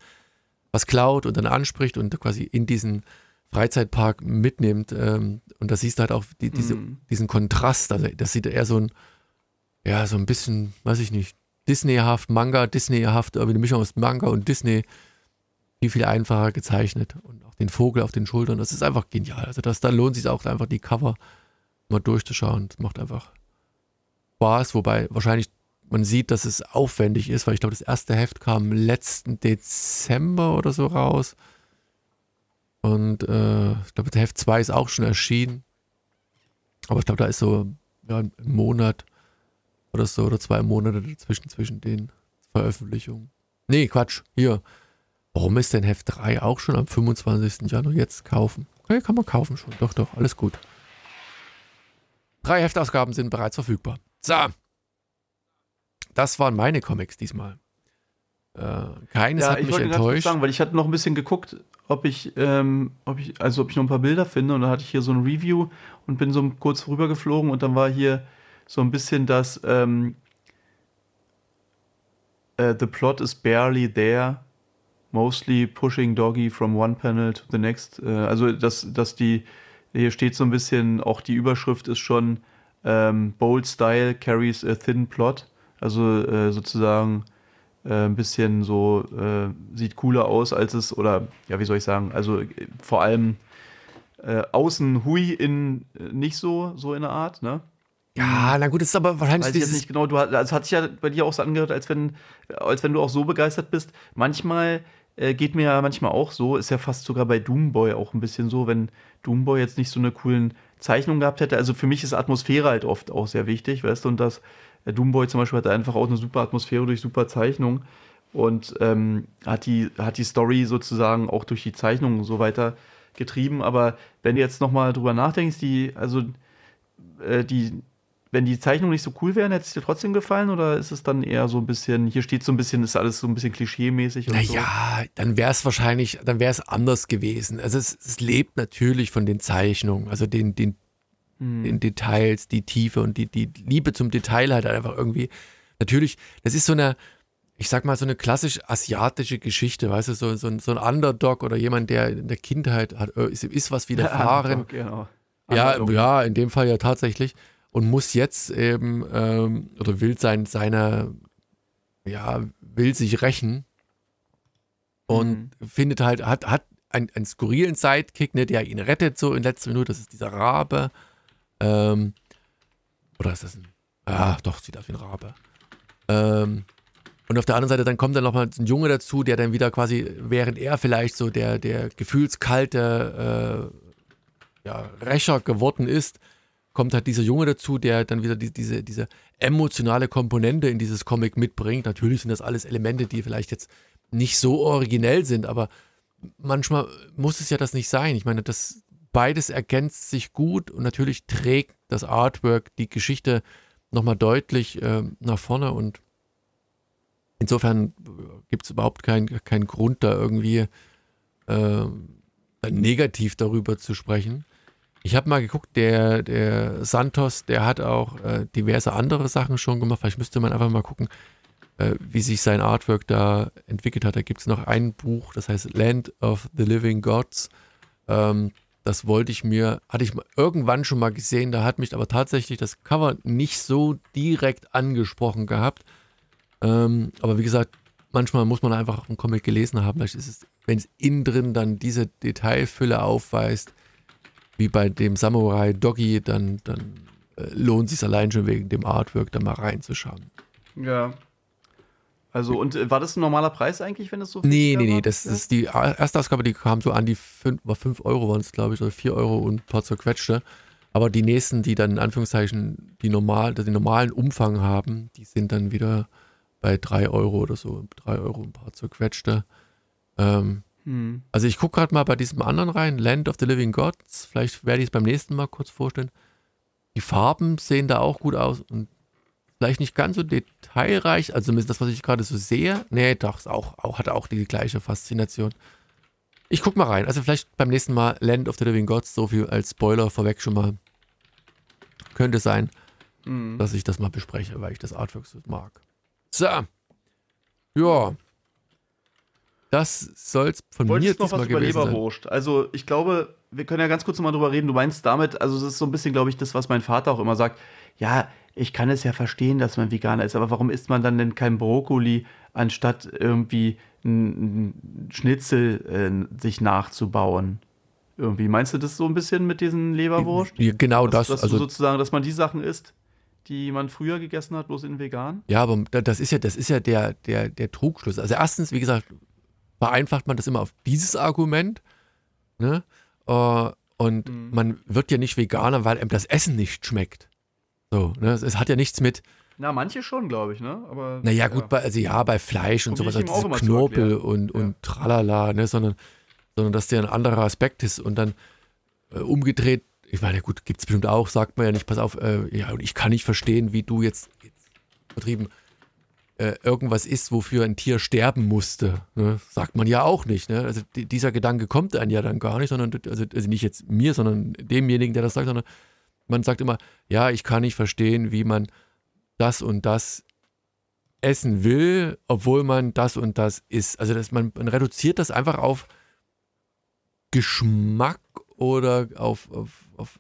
Speaker 1: was klaut und dann anspricht und quasi in diesen Freizeitpark mitnimmt. Ähm, und da siehst du halt auch die, diese, mm. diesen Kontrast. Also das sieht eher so ein, ja, so ein bisschen, weiß ich nicht, Disneyhaft, Manga, Disneyhaft, irgendwie eine Mischung aus Manga und Disney. Viel, viel einfacher gezeichnet. Und auch den Vogel auf den Schultern. Das ist einfach genial. Also das, da lohnt sich auch einfach die Cover mal durchzuschauen. Das macht einfach Spaß, wobei wahrscheinlich man sieht, dass es aufwendig ist, weil ich glaube, das erste Heft kam letzten Dezember oder so raus. Und äh, ich glaube, der Heft 2 ist auch schon erschienen. Aber ich glaube, da ist so ja, ein Monat oder so oder zwei Monate dazwischen zwischen den Veröffentlichungen. Nee, Quatsch. Hier. Warum ist denn Heft 3 auch schon am 25. Januar jetzt kaufen? Okay, kann man kaufen schon. Doch, doch, alles gut. Drei Heftausgaben sind bereits verfügbar. So. Das waren meine Comics diesmal. Äh, keines ja, hat mich enttäuscht.
Speaker 2: Sagen, weil ich hatte noch ein bisschen geguckt, ob ich, ähm, ob ich, also ob ich noch ein paar Bilder finde und dann hatte ich hier so ein Review und bin so kurz rübergeflogen und dann war hier so ein bisschen das ähm, uh, The plot is barely there, mostly pushing Doggy from one panel to the next. Uh, also dass, dass die, hier steht so ein bisschen, auch die Überschrift ist schon ähm, Bold Style carries a thin plot. Also äh, sozusagen äh, ein bisschen so, äh, sieht cooler aus, als es, oder ja, wie soll ich sagen, also äh, vor allem äh, außen hui in äh, nicht so, so in der Art, ne?
Speaker 1: Ja, na gut, das ist aber wahrscheinlich
Speaker 2: Weiß ich jetzt nicht genau. Du hast, also hat sich ja bei dir auch so angehört, als wenn, als wenn du auch so begeistert bist. Manchmal äh, geht mir ja manchmal auch so, ist ja fast sogar bei Doomboy auch ein bisschen so, wenn Doomboy jetzt nicht so eine coolen Zeichnung gehabt hätte. Also für mich ist Atmosphäre halt oft auch sehr wichtig, weißt du, und das äh, Doomboy zum Beispiel hat einfach auch eine super Atmosphäre durch super Zeichnung und ähm, hat, die, hat die Story sozusagen auch durch die Zeichnung so weiter getrieben. Aber wenn du jetzt nochmal drüber nachdenkst, die, also äh, die, wenn die Zeichnungen nicht so cool wären, hätte es dir trotzdem gefallen oder ist es dann eher so ein bisschen, hier steht so ein bisschen, ist alles so ein bisschen klischee-mäßig?
Speaker 1: Naja, so? dann wäre es wahrscheinlich, dann wäre es anders gewesen. Also es, es, lebt natürlich von den Zeichnungen, also den, den, hm. den Details, die Tiefe und die, die Liebe zum Detail halt einfach irgendwie. Natürlich, das ist so eine, ich sag mal, so eine klassisch asiatische Geschichte, weißt du, so, so, so ein Underdog oder jemand, der in der Kindheit hat, äh, ist, ist was widerfahren. genau. Ja, ja, in dem Fall ja tatsächlich. Und muss jetzt eben, ähm, oder will sein, seine, ja, will sich rächen und mhm. findet halt, hat, hat einen, einen skurrilen Sidekick, ne, der ihn rettet so in letzter Minute. Das ist dieser Rabe. Ähm, oder ist das ein. Ah, doch, sieht aus wie ein Rabe. Ähm, und auf der anderen Seite, dann kommt dann nochmal ein Junge dazu, der dann wieder quasi, während er vielleicht so der, der gefühlskalte äh, ja, Rächer geworden ist, kommt halt dieser Junge dazu, der dann wieder die, diese, diese emotionale Komponente in dieses Comic mitbringt. Natürlich sind das alles Elemente, die vielleicht jetzt nicht so originell sind, aber manchmal muss es ja das nicht sein. Ich meine, das beides ergänzt sich gut und natürlich trägt das Artwork die Geschichte nochmal deutlich äh, nach vorne und insofern gibt es überhaupt keinen kein Grund, da irgendwie äh, negativ darüber zu sprechen. Ich habe mal geguckt, der, der Santos, der hat auch äh, diverse andere Sachen schon gemacht. Vielleicht müsste man einfach mal gucken, äh, wie sich sein Artwork da entwickelt hat. Da gibt es noch ein Buch, das heißt Land of the Living Gods. Ähm, das wollte ich mir, hatte ich irgendwann schon mal gesehen, da hat mich aber tatsächlich das Cover nicht so direkt angesprochen gehabt. Ähm, aber wie gesagt, manchmal muss man einfach einen Comic gelesen haben. Vielleicht ist es, wenn es innen drin dann diese Detailfülle aufweist, wie bei dem Samurai Doggy, dann, dann äh, lohnt es sich allein schon wegen dem Artwork da mal reinzuschauen.
Speaker 2: Ja, also, und äh, war das ein normaler Preis eigentlich, wenn es so
Speaker 1: viel Nee, nee, nee. Das ja? ist die erste Ausgabe, die kam so an die 5, 5 Euro waren es, glaube ich, oder 4 Euro und ein paar zerquetschte. Aber die nächsten, die dann in Anführungszeichen die normal, den normalen Umfang haben, die sind dann wieder bei 3 Euro oder so. 3 Euro ein paar zerquetschte. Ähm, hm. Also ich gucke gerade mal bei diesem anderen rein, Land of the Living Gods. Vielleicht werde ich es beim nächsten Mal kurz vorstellen. Die Farben sehen da auch gut aus und vielleicht nicht ganz so detailreich, also das, was ich gerade so sehe. Nee, doch, auch, auch, hat auch die gleiche Faszination. Ich guck mal rein. Also vielleicht beim nächsten Mal Land of the Living Gods, so viel als Spoiler vorweg schon mal. Könnte sein, mhm. dass ich das mal bespreche, weil ich das Artwork so mag. So. Ja. Das soll's von Wolltest mir
Speaker 2: noch was über Leberwurst. Also ich glaube, wir können ja ganz kurz nochmal drüber reden. Du meinst damit, also es ist so ein bisschen, glaube ich, das, was mein Vater auch immer sagt. Ja, ich kann es ja verstehen, dass man Veganer ist, aber warum isst man dann denn kein Brokkoli, anstatt irgendwie ein Schnitzel äh, sich nachzubauen? Irgendwie. Meinst du das so ein bisschen mit diesen Leberwurst?
Speaker 1: Genau dass,
Speaker 2: das. Dass also sozusagen, dass man die Sachen isst, die man früher gegessen hat, bloß in vegan?
Speaker 1: Ja, aber das ist ja, das ist ja der, der, der Trugschluss. Also erstens, wie gesagt, vereinfacht man das immer auf dieses Argument. Ne? Uh, und mhm. man wird ja nicht Veganer, weil einem das Essen nicht schmeckt. So, ne? Es, hat ja nichts mit.
Speaker 2: Na, manche schon, glaube ich, ne? Aber.
Speaker 1: Naja, gut, ja. Bei, also ja, bei Fleisch und, sowas, also Knorpel und, und ja. tralala, ne? Sondern, sondern dass der ein anderer Aspekt ist und dann äh, umgedreht, ich meine, gut, gibt es bestimmt auch, sagt man ja nicht, pass auf, äh, ja, und ich kann nicht verstehen, wie du jetzt, jetzt vertrieben äh, irgendwas ist, wofür ein Tier sterben musste. Ne? Sagt man ja auch nicht. Ne? Also die, dieser Gedanke kommt dann ja dann gar nicht, sondern also, also nicht jetzt mir, sondern demjenigen, der das sagt, sondern man sagt immer, ja, ich kann nicht verstehen, wie man das und das essen will, obwohl man das und das isst. Also dass man, man reduziert das einfach auf Geschmack oder auf, auf, auf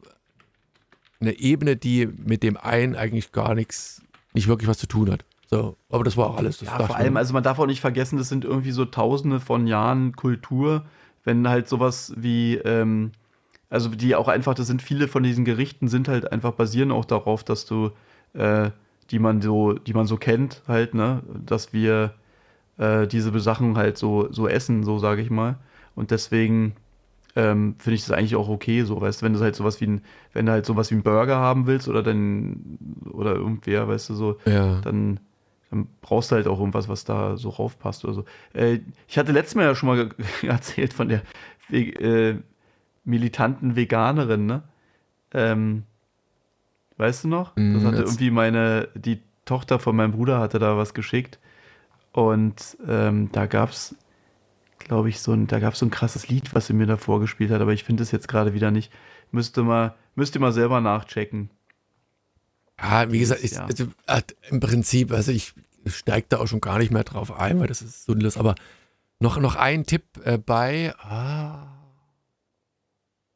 Speaker 1: eine Ebene, die mit dem einen eigentlich gar nichts, nicht wirklich was zu tun hat. So, aber das war auch alles.
Speaker 2: ja, vor allem, also man darf auch nicht vergessen, das sind irgendwie so tausende von Jahren Kultur, wenn halt sowas wie ähm, also die auch einfach, das sind viele von diesen Gerichten sind halt einfach basieren auch darauf, dass du, äh, die man so, die man so kennt, halt, ne, dass wir äh, diese Sachen halt so, so essen, so sage ich mal. Und deswegen ähm, finde ich das eigentlich auch okay, so, weißt du, wenn du halt sowas wie ein, wenn du halt sowas wie einen Burger haben willst oder dann, oder irgendwer, weißt du, so, ja. dann, dann brauchst du halt auch irgendwas, was da so raufpasst oder so. Äh, ich hatte letztes Mal ja schon mal erzählt von der äh, militanten Veganerin, ne? Ähm, weißt du noch? Das mm, hatte Jetzt. irgendwie meine, die Tochter von meinem Bruder hatte da was geschickt. Und ähm, da gab's, glaube ich, so ein, da gab's so ein krasses Lied, was sie mir da vorgespielt hat, aber ich finde es jetzt gerade wieder nicht. Müsste mal, müsste mal selber nachchecken.
Speaker 1: Ja, wie gesagt, ich, ja. also, im Prinzip, also ich, steigt da auch schon gar nicht mehr drauf ein, weil das ist sinnlos. Aber noch, noch ein Tipp äh, bei. Ah,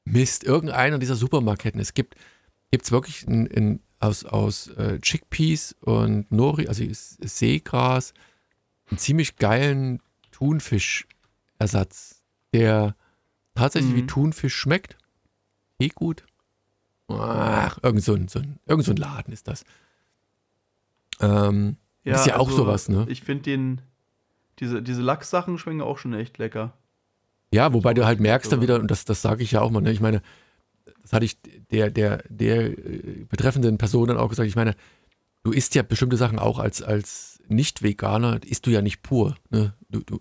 Speaker 1: Mist, irgendeiner dieser Supermarktketten. Es gibt es wirklich ein, ein, aus, aus äh, Chickpeas und Nori, also Seegras, einen ziemlich geilen Thunfischersatz, der tatsächlich mhm. wie Thunfisch schmeckt. Eh gut. Ach, irgend so ein, so ein, irgend so ein Laden ist das. Ähm, ja, ist ja also, auch sowas, ne?
Speaker 2: Ich finde den, diese, diese Lachssachen schmecken auch schon echt lecker.
Speaker 1: Ja, wobei du halt merkst dann wieder, und das, das sage ich ja auch mal, ne? ich meine, das hatte ich der, der, der äh, betreffenden Person dann auch gesagt, ich meine, du isst ja bestimmte Sachen auch als, als Nicht-Veganer, isst du ja nicht pur. Ne? Du, du,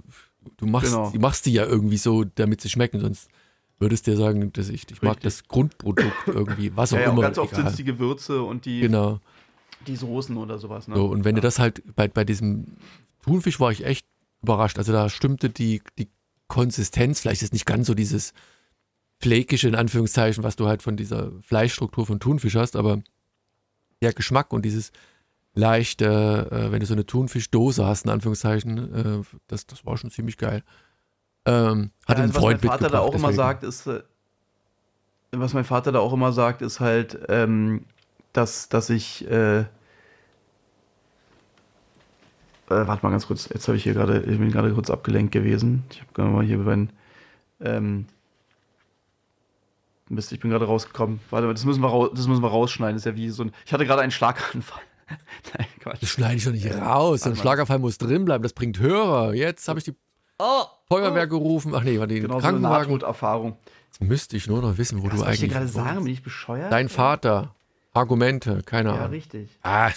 Speaker 1: du machst, genau. machst die ja irgendwie so, damit sie schmecken, sonst würdest du dir sagen, dass ich, ich mag das Grundprodukt irgendwie, was auch ja, ja, immer.
Speaker 2: Ganz oft sind es die Gewürze und die,
Speaker 1: genau.
Speaker 2: die Soßen oder sowas. Ne?
Speaker 1: So, und wenn ja. du das halt bei, bei diesem Thunfisch war ich echt überrascht. Also da stimmte die, die Konsistenz, vielleicht ist nicht ganz so dieses flakische in Anführungszeichen, was du halt von dieser Fleischstruktur von Thunfisch hast, aber der Geschmack und dieses leichte, äh, wenn du so eine Thunfischdose hast, in Anführungszeichen, äh, das, das war schon ziemlich geil. Ähm, hat ja, also,
Speaker 2: Freund was mein Vater da auch deswegen. immer sagt, ist, äh, was mein Vater da auch immer sagt, ist halt, ähm, dass, dass ich, äh, äh, warte mal ganz kurz, jetzt habe ich hier gerade, ich bin gerade kurz abgelenkt gewesen. Ich habe gerade mal hier bei ähm, Mist, ich bin gerade rausgekommen. Warte mal, das müssen, wir das müssen wir rausschneiden. Das ist ja wie so ein. Ich hatte gerade einen Schlaganfall.
Speaker 1: Nein, Quatsch. Das schneide ich doch nicht raus. Ein Schlaganfall muss drin bleiben. Das bringt Hörer. Jetzt habe ich die oh, Feuerwehr gerufen. Ach nee, war die
Speaker 2: genau Krankenwagen. So Erfahrung.
Speaker 1: Jetzt müsste ich nur noch wissen, wo Was du eigentlich.
Speaker 2: Was ich gerade sagen? Bin ich bescheuert?
Speaker 1: Dein Vater. Argumente, keine Ahnung. Ja,
Speaker 2: richtig.
Speaker 1: Ah,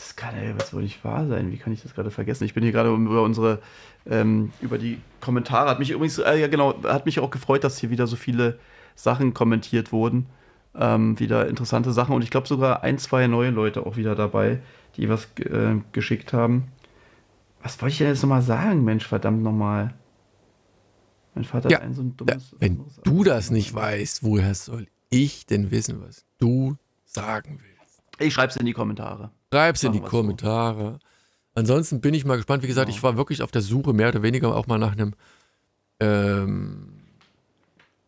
Speaker 2: das kann ja was wohl nicht wahr sein. Wie kann ich das gerade vergessen? Ich bin hier gerade über unsere, ähm, über die Kommentare. Hat mich übrigens, äh, ja genau, hat mich auch gefreut, dass hier wieder so viele Sachen kommentiert wurden. Ähm, wieder interessante Sachen. Und ich glaube sogar ein, zwei neue Leute auch wieder dabei, die was äh, geschickt haben. Was wollte ich denn jetzt nochmal sagen, Mensch, verdammt nochmal?
Speaker 1: Mein Vater ja, hat ein so ein dummes. Ja, wenn du das nicht weißt, woher soll ich denn wissen, was du sagen willst?
Speaker 2: Ich schreib's in die Kommentare.
Speaker 1: Schreib's in die Kommentare. So. Ansonsten bin ich mal gespannt. Wie gesagt, genau. ich war wirklich auf der Suche, mehr oder weniger auch mal nach einem ähm,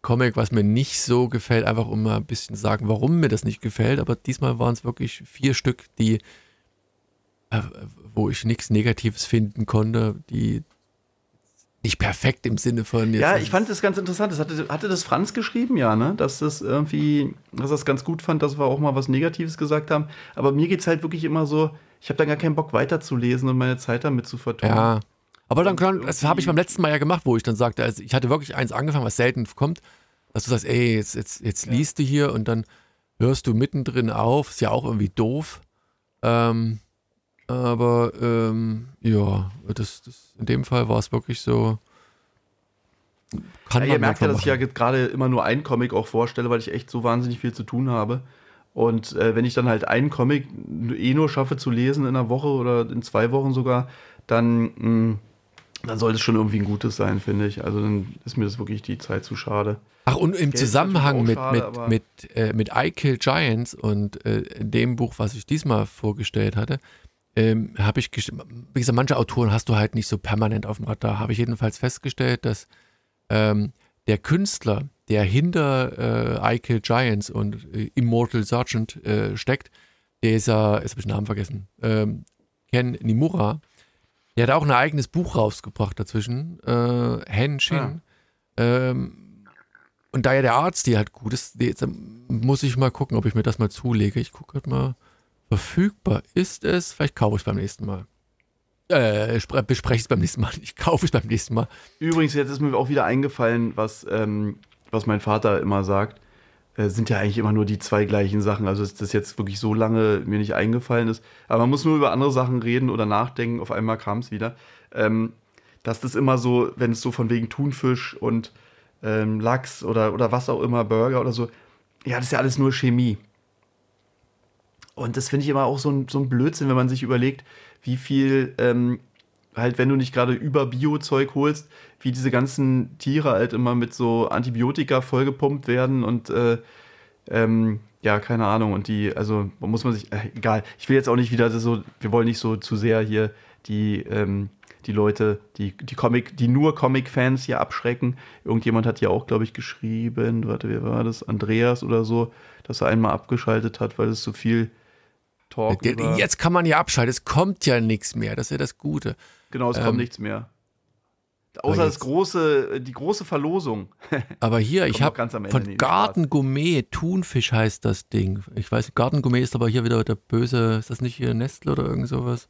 Speaker 1: Comic, was mir nicht so gefällt, einfach um mal ein bisschen sagen, warum mir das nicht gefällt. Aber diesmal waren es wirklich vier Stück, die, äh, wo ich nichts Negatives finden konnte, die nicht perfekt im Sinne von.
Speaker 2: ja, ich fand das ganz interessant. Das hatte, hatte das Franz geschrieben, ja, ne? Dass das irgendwie, dass das ganz gut fand, dass wir auch mal was Negatives gesagt haben. Aber mir geht es halt wirklich immer so, ich habe dann gar keinen Bock weiterzulesen und meine Zeit damit zu vertun.
Speaker 1: Ja. Aber dann kann, das habe ich beim letzten Mal ja gemacht, wo ich dann sagte, also ich hatte wirklich eins angefangen, was selten kommt, dass du sagst, ey, jetzt, jetzt, jetzt ja. liest du hier und dann hörst du mittendrin auf. Ist ja auch irgendwie doof. Ähm, aber ähm, ja, das, das, in dem Fall war es wirklich so.
Speaker 2: Kann ja, ihr merkt ja, dass ich ja gerade immer nur einen Comic auch vorstelle, weil ich echt so wahnsinnig viel zu tun habe. Und äh, wenn ich dann halt einen Comic eh nur schaffe zu lesen in einer Woche oder in zwei Wochen sogar, dann, mh, mm, dann sollte es schon irgendwie ein gutes sein, finde ich. Also dann ist mir das wirklich die Zeit zu schade.
Speaker 1: Ach, und im Zusammenhang mit, schade, mit, mit, äh, mit I Kill Giants und äh, dem Buch, was ich diesmal vorgestellt hatte, ähm, habe ich, wie gesagt, manche Autoren hast du halt nicht so permanent auf dem Radar. Habe ich jedenfalls festgestellt, dass ähm, der Künstler, der hinter äh, I Kill Giants und äh, Immortal Sergeant äh, steckt, dieser, jetzt habe ich den Namen vergessen, ähm, Ken Nimura, der hat auch ein eigenes Buch rausgebracht dazwischen, äh, Henshin. Ah. Ähm, und da ja der Arzt die halt gut ist, jetzt muss ich mal gucken, ob ich mir das mal zulege. Ich gucke halt mal. Verfügbar ist es. Vielleicht kaufe ich es beim nächsten Mal. Äh, bespreche es beim nächsten Mal. Ich kaufe es beim nächsten Mal.
Speaker 2: Übrigens, jetzt ist mir auch wieder eingefallen, was, ähm, was mein Vater immer sagt. Äh, sind ja eigentlich immer nur die zwei gleichen Sachen. Also, dass das jetzt wirklich so lange mir nicht eingefallen ist. Aber man muss nur über andere Sachen reden oder nachdenken. Auf einmal kam es wieder. Ähm, dass das immer so, wenn es so von wegen Thunfisch und ähm, Lachs oder, oder was auch immer, Burger oder so, ja, das ist ja alles nur Chemie. Und das finde ich immer auch so ein, so ein Blödsinn, wenn man sich überlegt, wie viel, ähm, halt, wenn du nicht gerade über Bio-Zeug holst, wie diese ganzen Tiere halt immer mit so Antibiotika vollgepumpt werden und äh, ähm, ja, keine Ahnung. Und die, also muss man sich, äh, egal. Ich will jetzt auch nicht wieder so, wir wollen nicht so zu sehr hier die, ähm, die Leute, die, die Comic, die nur Comic-Fans hier abschrecken. Irgendjemand hat ja auch, glaube ich, geschrieben, warte, wer war das? Andreas oder so, dass er einmal abgeschaltet hat, weil es zu viel Talk
Speaker 1: über Jetzt kann man ja abschalten, es kommt ja nichts mehr, das ist ja das Gute.
Speaker 2: Genau, es
Speaker 1: Ähm,
Speaker 2: kommt nichts mehr. Außer das
Speaker 1: jetzt-
Speaker 2: große, die große Verlosung.
Speaker 1: Aber hier, ich habe
Speaker 2: ganz am Ende
Speaker 1: von Garten Gourmet, Thunfisch heißt das Ding. Ich weiß, Garten Gourmet ist aber hier wieder der böse, ist das nicht hier Nestle oder irgend sowas?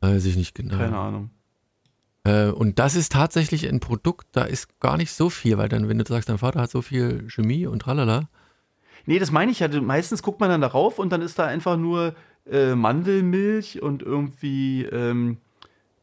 Speaker 1: Weiß ich nicht genau.
Speaker 2: Keine Ahnung.
Speaker 1: Äh, und das ist tatsächlich ein Produkt, da ist gar nicht so viel, weil dann, wenn du sagst, dein Vater hat so viel Chemie und tralala.
Speaker 2: Nee, das meine ich ja. Meistens guckt man dann darauf und dann ist da einfach nur äh, Mandelmilch und irgendwie, ähm,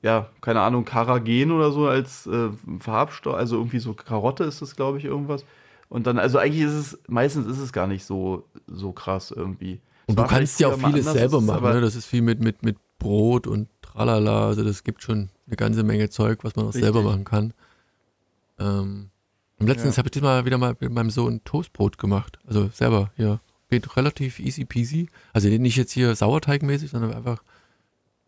Speaker 2: ja, keine Ahnung, Karagen oder so als äh, Farbstoff. Also irgendwie so Karotte ist das, glaube ich, irgendwas. Und dann, also eigentlich ist es, meistens ist es gar nicht so, so krass irgendwie.
Speaker 1: Und du kannst ja auch vieles
Speaker 2: anders,
Speaker 1: selber machen. Ne? Das ist viel mit, mit, mit Brot und tralala. Also das gibt schon eine ganze Menge Zeug, was man auch
Speaker 2: Richtig.
Speaker 1: selber machen kann. Ähm, und letztens
Speaker 2: Ja.
Speaker 1: habe ich mal wieder mal mit meinem Sohn Toastbrot gemacht. Also selber, ja. Geht relativ easy peasy. Also nicht jetzt hier Sauerteigmäßig, sondern einfach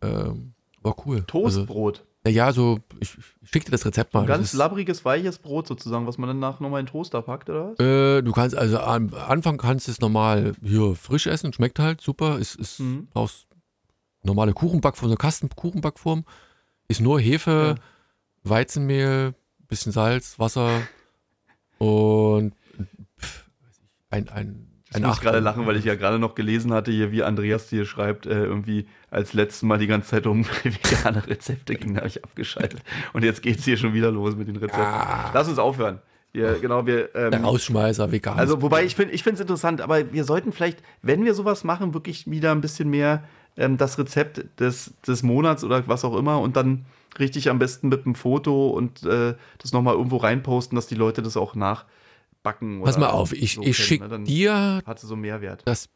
Speaker 1: ähm, war cool.
Speaker 2: Toastbrot.
Speaker 1: Also, ja, so, ich, ich schick dir das Rezept mal.
Speaker 2: Ein
Speaker 1: Das
Speaker 2: ganz labbriges, weiches Brot sozusagen, was man danach nochmal in den Toaster packt, oder was?
Speaker 1: Äh, du kannst, also am Anfang kannst du es normal hier frisch essen, schmeckt halt super. Ist, ist
Speaker 2: Mhm.
Speaker 1: aus normale Kuchenbackform, so Kastenkuchenbackform. Ist nur Hefe,
Speaker 2: Ja.
Speaker 1: Weizenmehl, bisschen Salz, Wasser und ich, ein, ein,
Speaker 2: Ich muss gerade lachen, weil ich ja gerade noch gelesen hatte, hier, wie Andreas hier schreibt, äh, irgendwie als letztes Mal die ganze Zeit um vegane Rezepte ging, da habe ich abgeschaltet. Und jetzt geht es hier schon wieder los mit den Rezepten.
Speaker 1: Ah,
Speaker 2: Lass uns aufhören. Wir, genau, wir.
Speaker 1: der
Speaker 2: Ähm,
Speaker 1: Rausschmeißer, vegan.
Speaker 2: also, wobei ich finde es interessant, aber wir sollten vielleicht, wenn wir sowas machen, wirklich wieder ein bisschen mehr ähm, das Rezept des, des Monats oder was auch immer und dann richtig am besten mit einem Foto und äh, das nochmal irgendwo reinposten, dass die Leute das auch nachbacken.
Speaker 1: Pass mal auf, ich,
Speaker 2: so
Speaker 1: ich
Speaker 2: kennen,
Speaker 1: schick
Speaker 2: ne?
Speaker 1: Dir
Speaker 2: Hat es so Mehrwert.
Speaker 1: das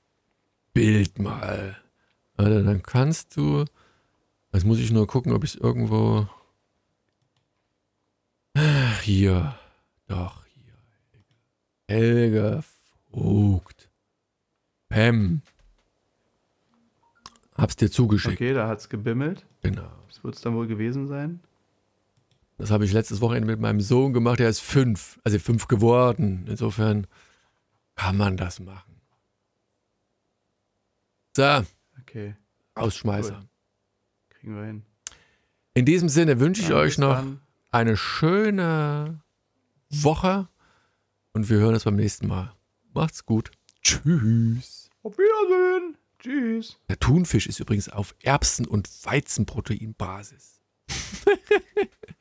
Speaker 1: Bild mal. Warte, dann kannst du. Jetzt muss ich nur gucken, ob ich es irgendwo. Ach, Hier. Doch, hier. Helge Vogt. Pam. Hab's dir zugeschickt.
Speaker 2: Okay, da hat es gebimmelt.
Speaker 1: Genau.
Speaker 2: Das wird es dann wohl gewesen sein.
Speaker 1: Das habe ich letztes Wochenende mit meinem Sohn gemacht. Er ist fünf, also fünf geworden. Insofern kann man das machen. So,
Speaker 2: Okay,
Speaker 1: Rausschmeißer.
Speaker 2: Cool. kriegen wir hin.
Speaker 1: In diesem Sinne wünsche ich
Speaker 2: Ja,
Speaker 1: euch noch
Speaker 2: dann.
Speaker 1: eine schöne Woche und wir hören uns beim nächsten Mal. Macht's gut. Tschüss.
Speaker 2: Auf Wiedersehen. Tschüss.
Speaker 1: Der Thunfisch ist übrigens auf Erbsen- und Weizenproteinbasis.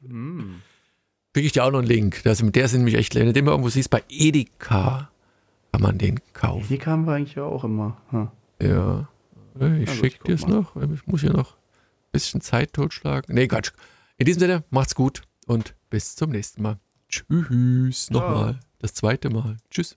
Speaker 2: Hm.
Speaker 1: Kriege ich dir auch noch einen Link. Das, der ist nämlich echt, wenn du den mal irgendwo siehst, bei Edeka kann man den kaufen.
Speaker 2: Hier kamen wir eigentlich ja auch immer. Hm.
Speaker 1: Ja. Ich
Speaker 2: Also,
Speaker 1: schicke dir es noch. Ich muss hier noch ein bisschen Zeit totschlagen. Nee, Quatsch. In diesem Sinne, macht's gut und bis zum nächsten Mal. Tschüss. Nochmal. Das zweite Mal. Tschüss.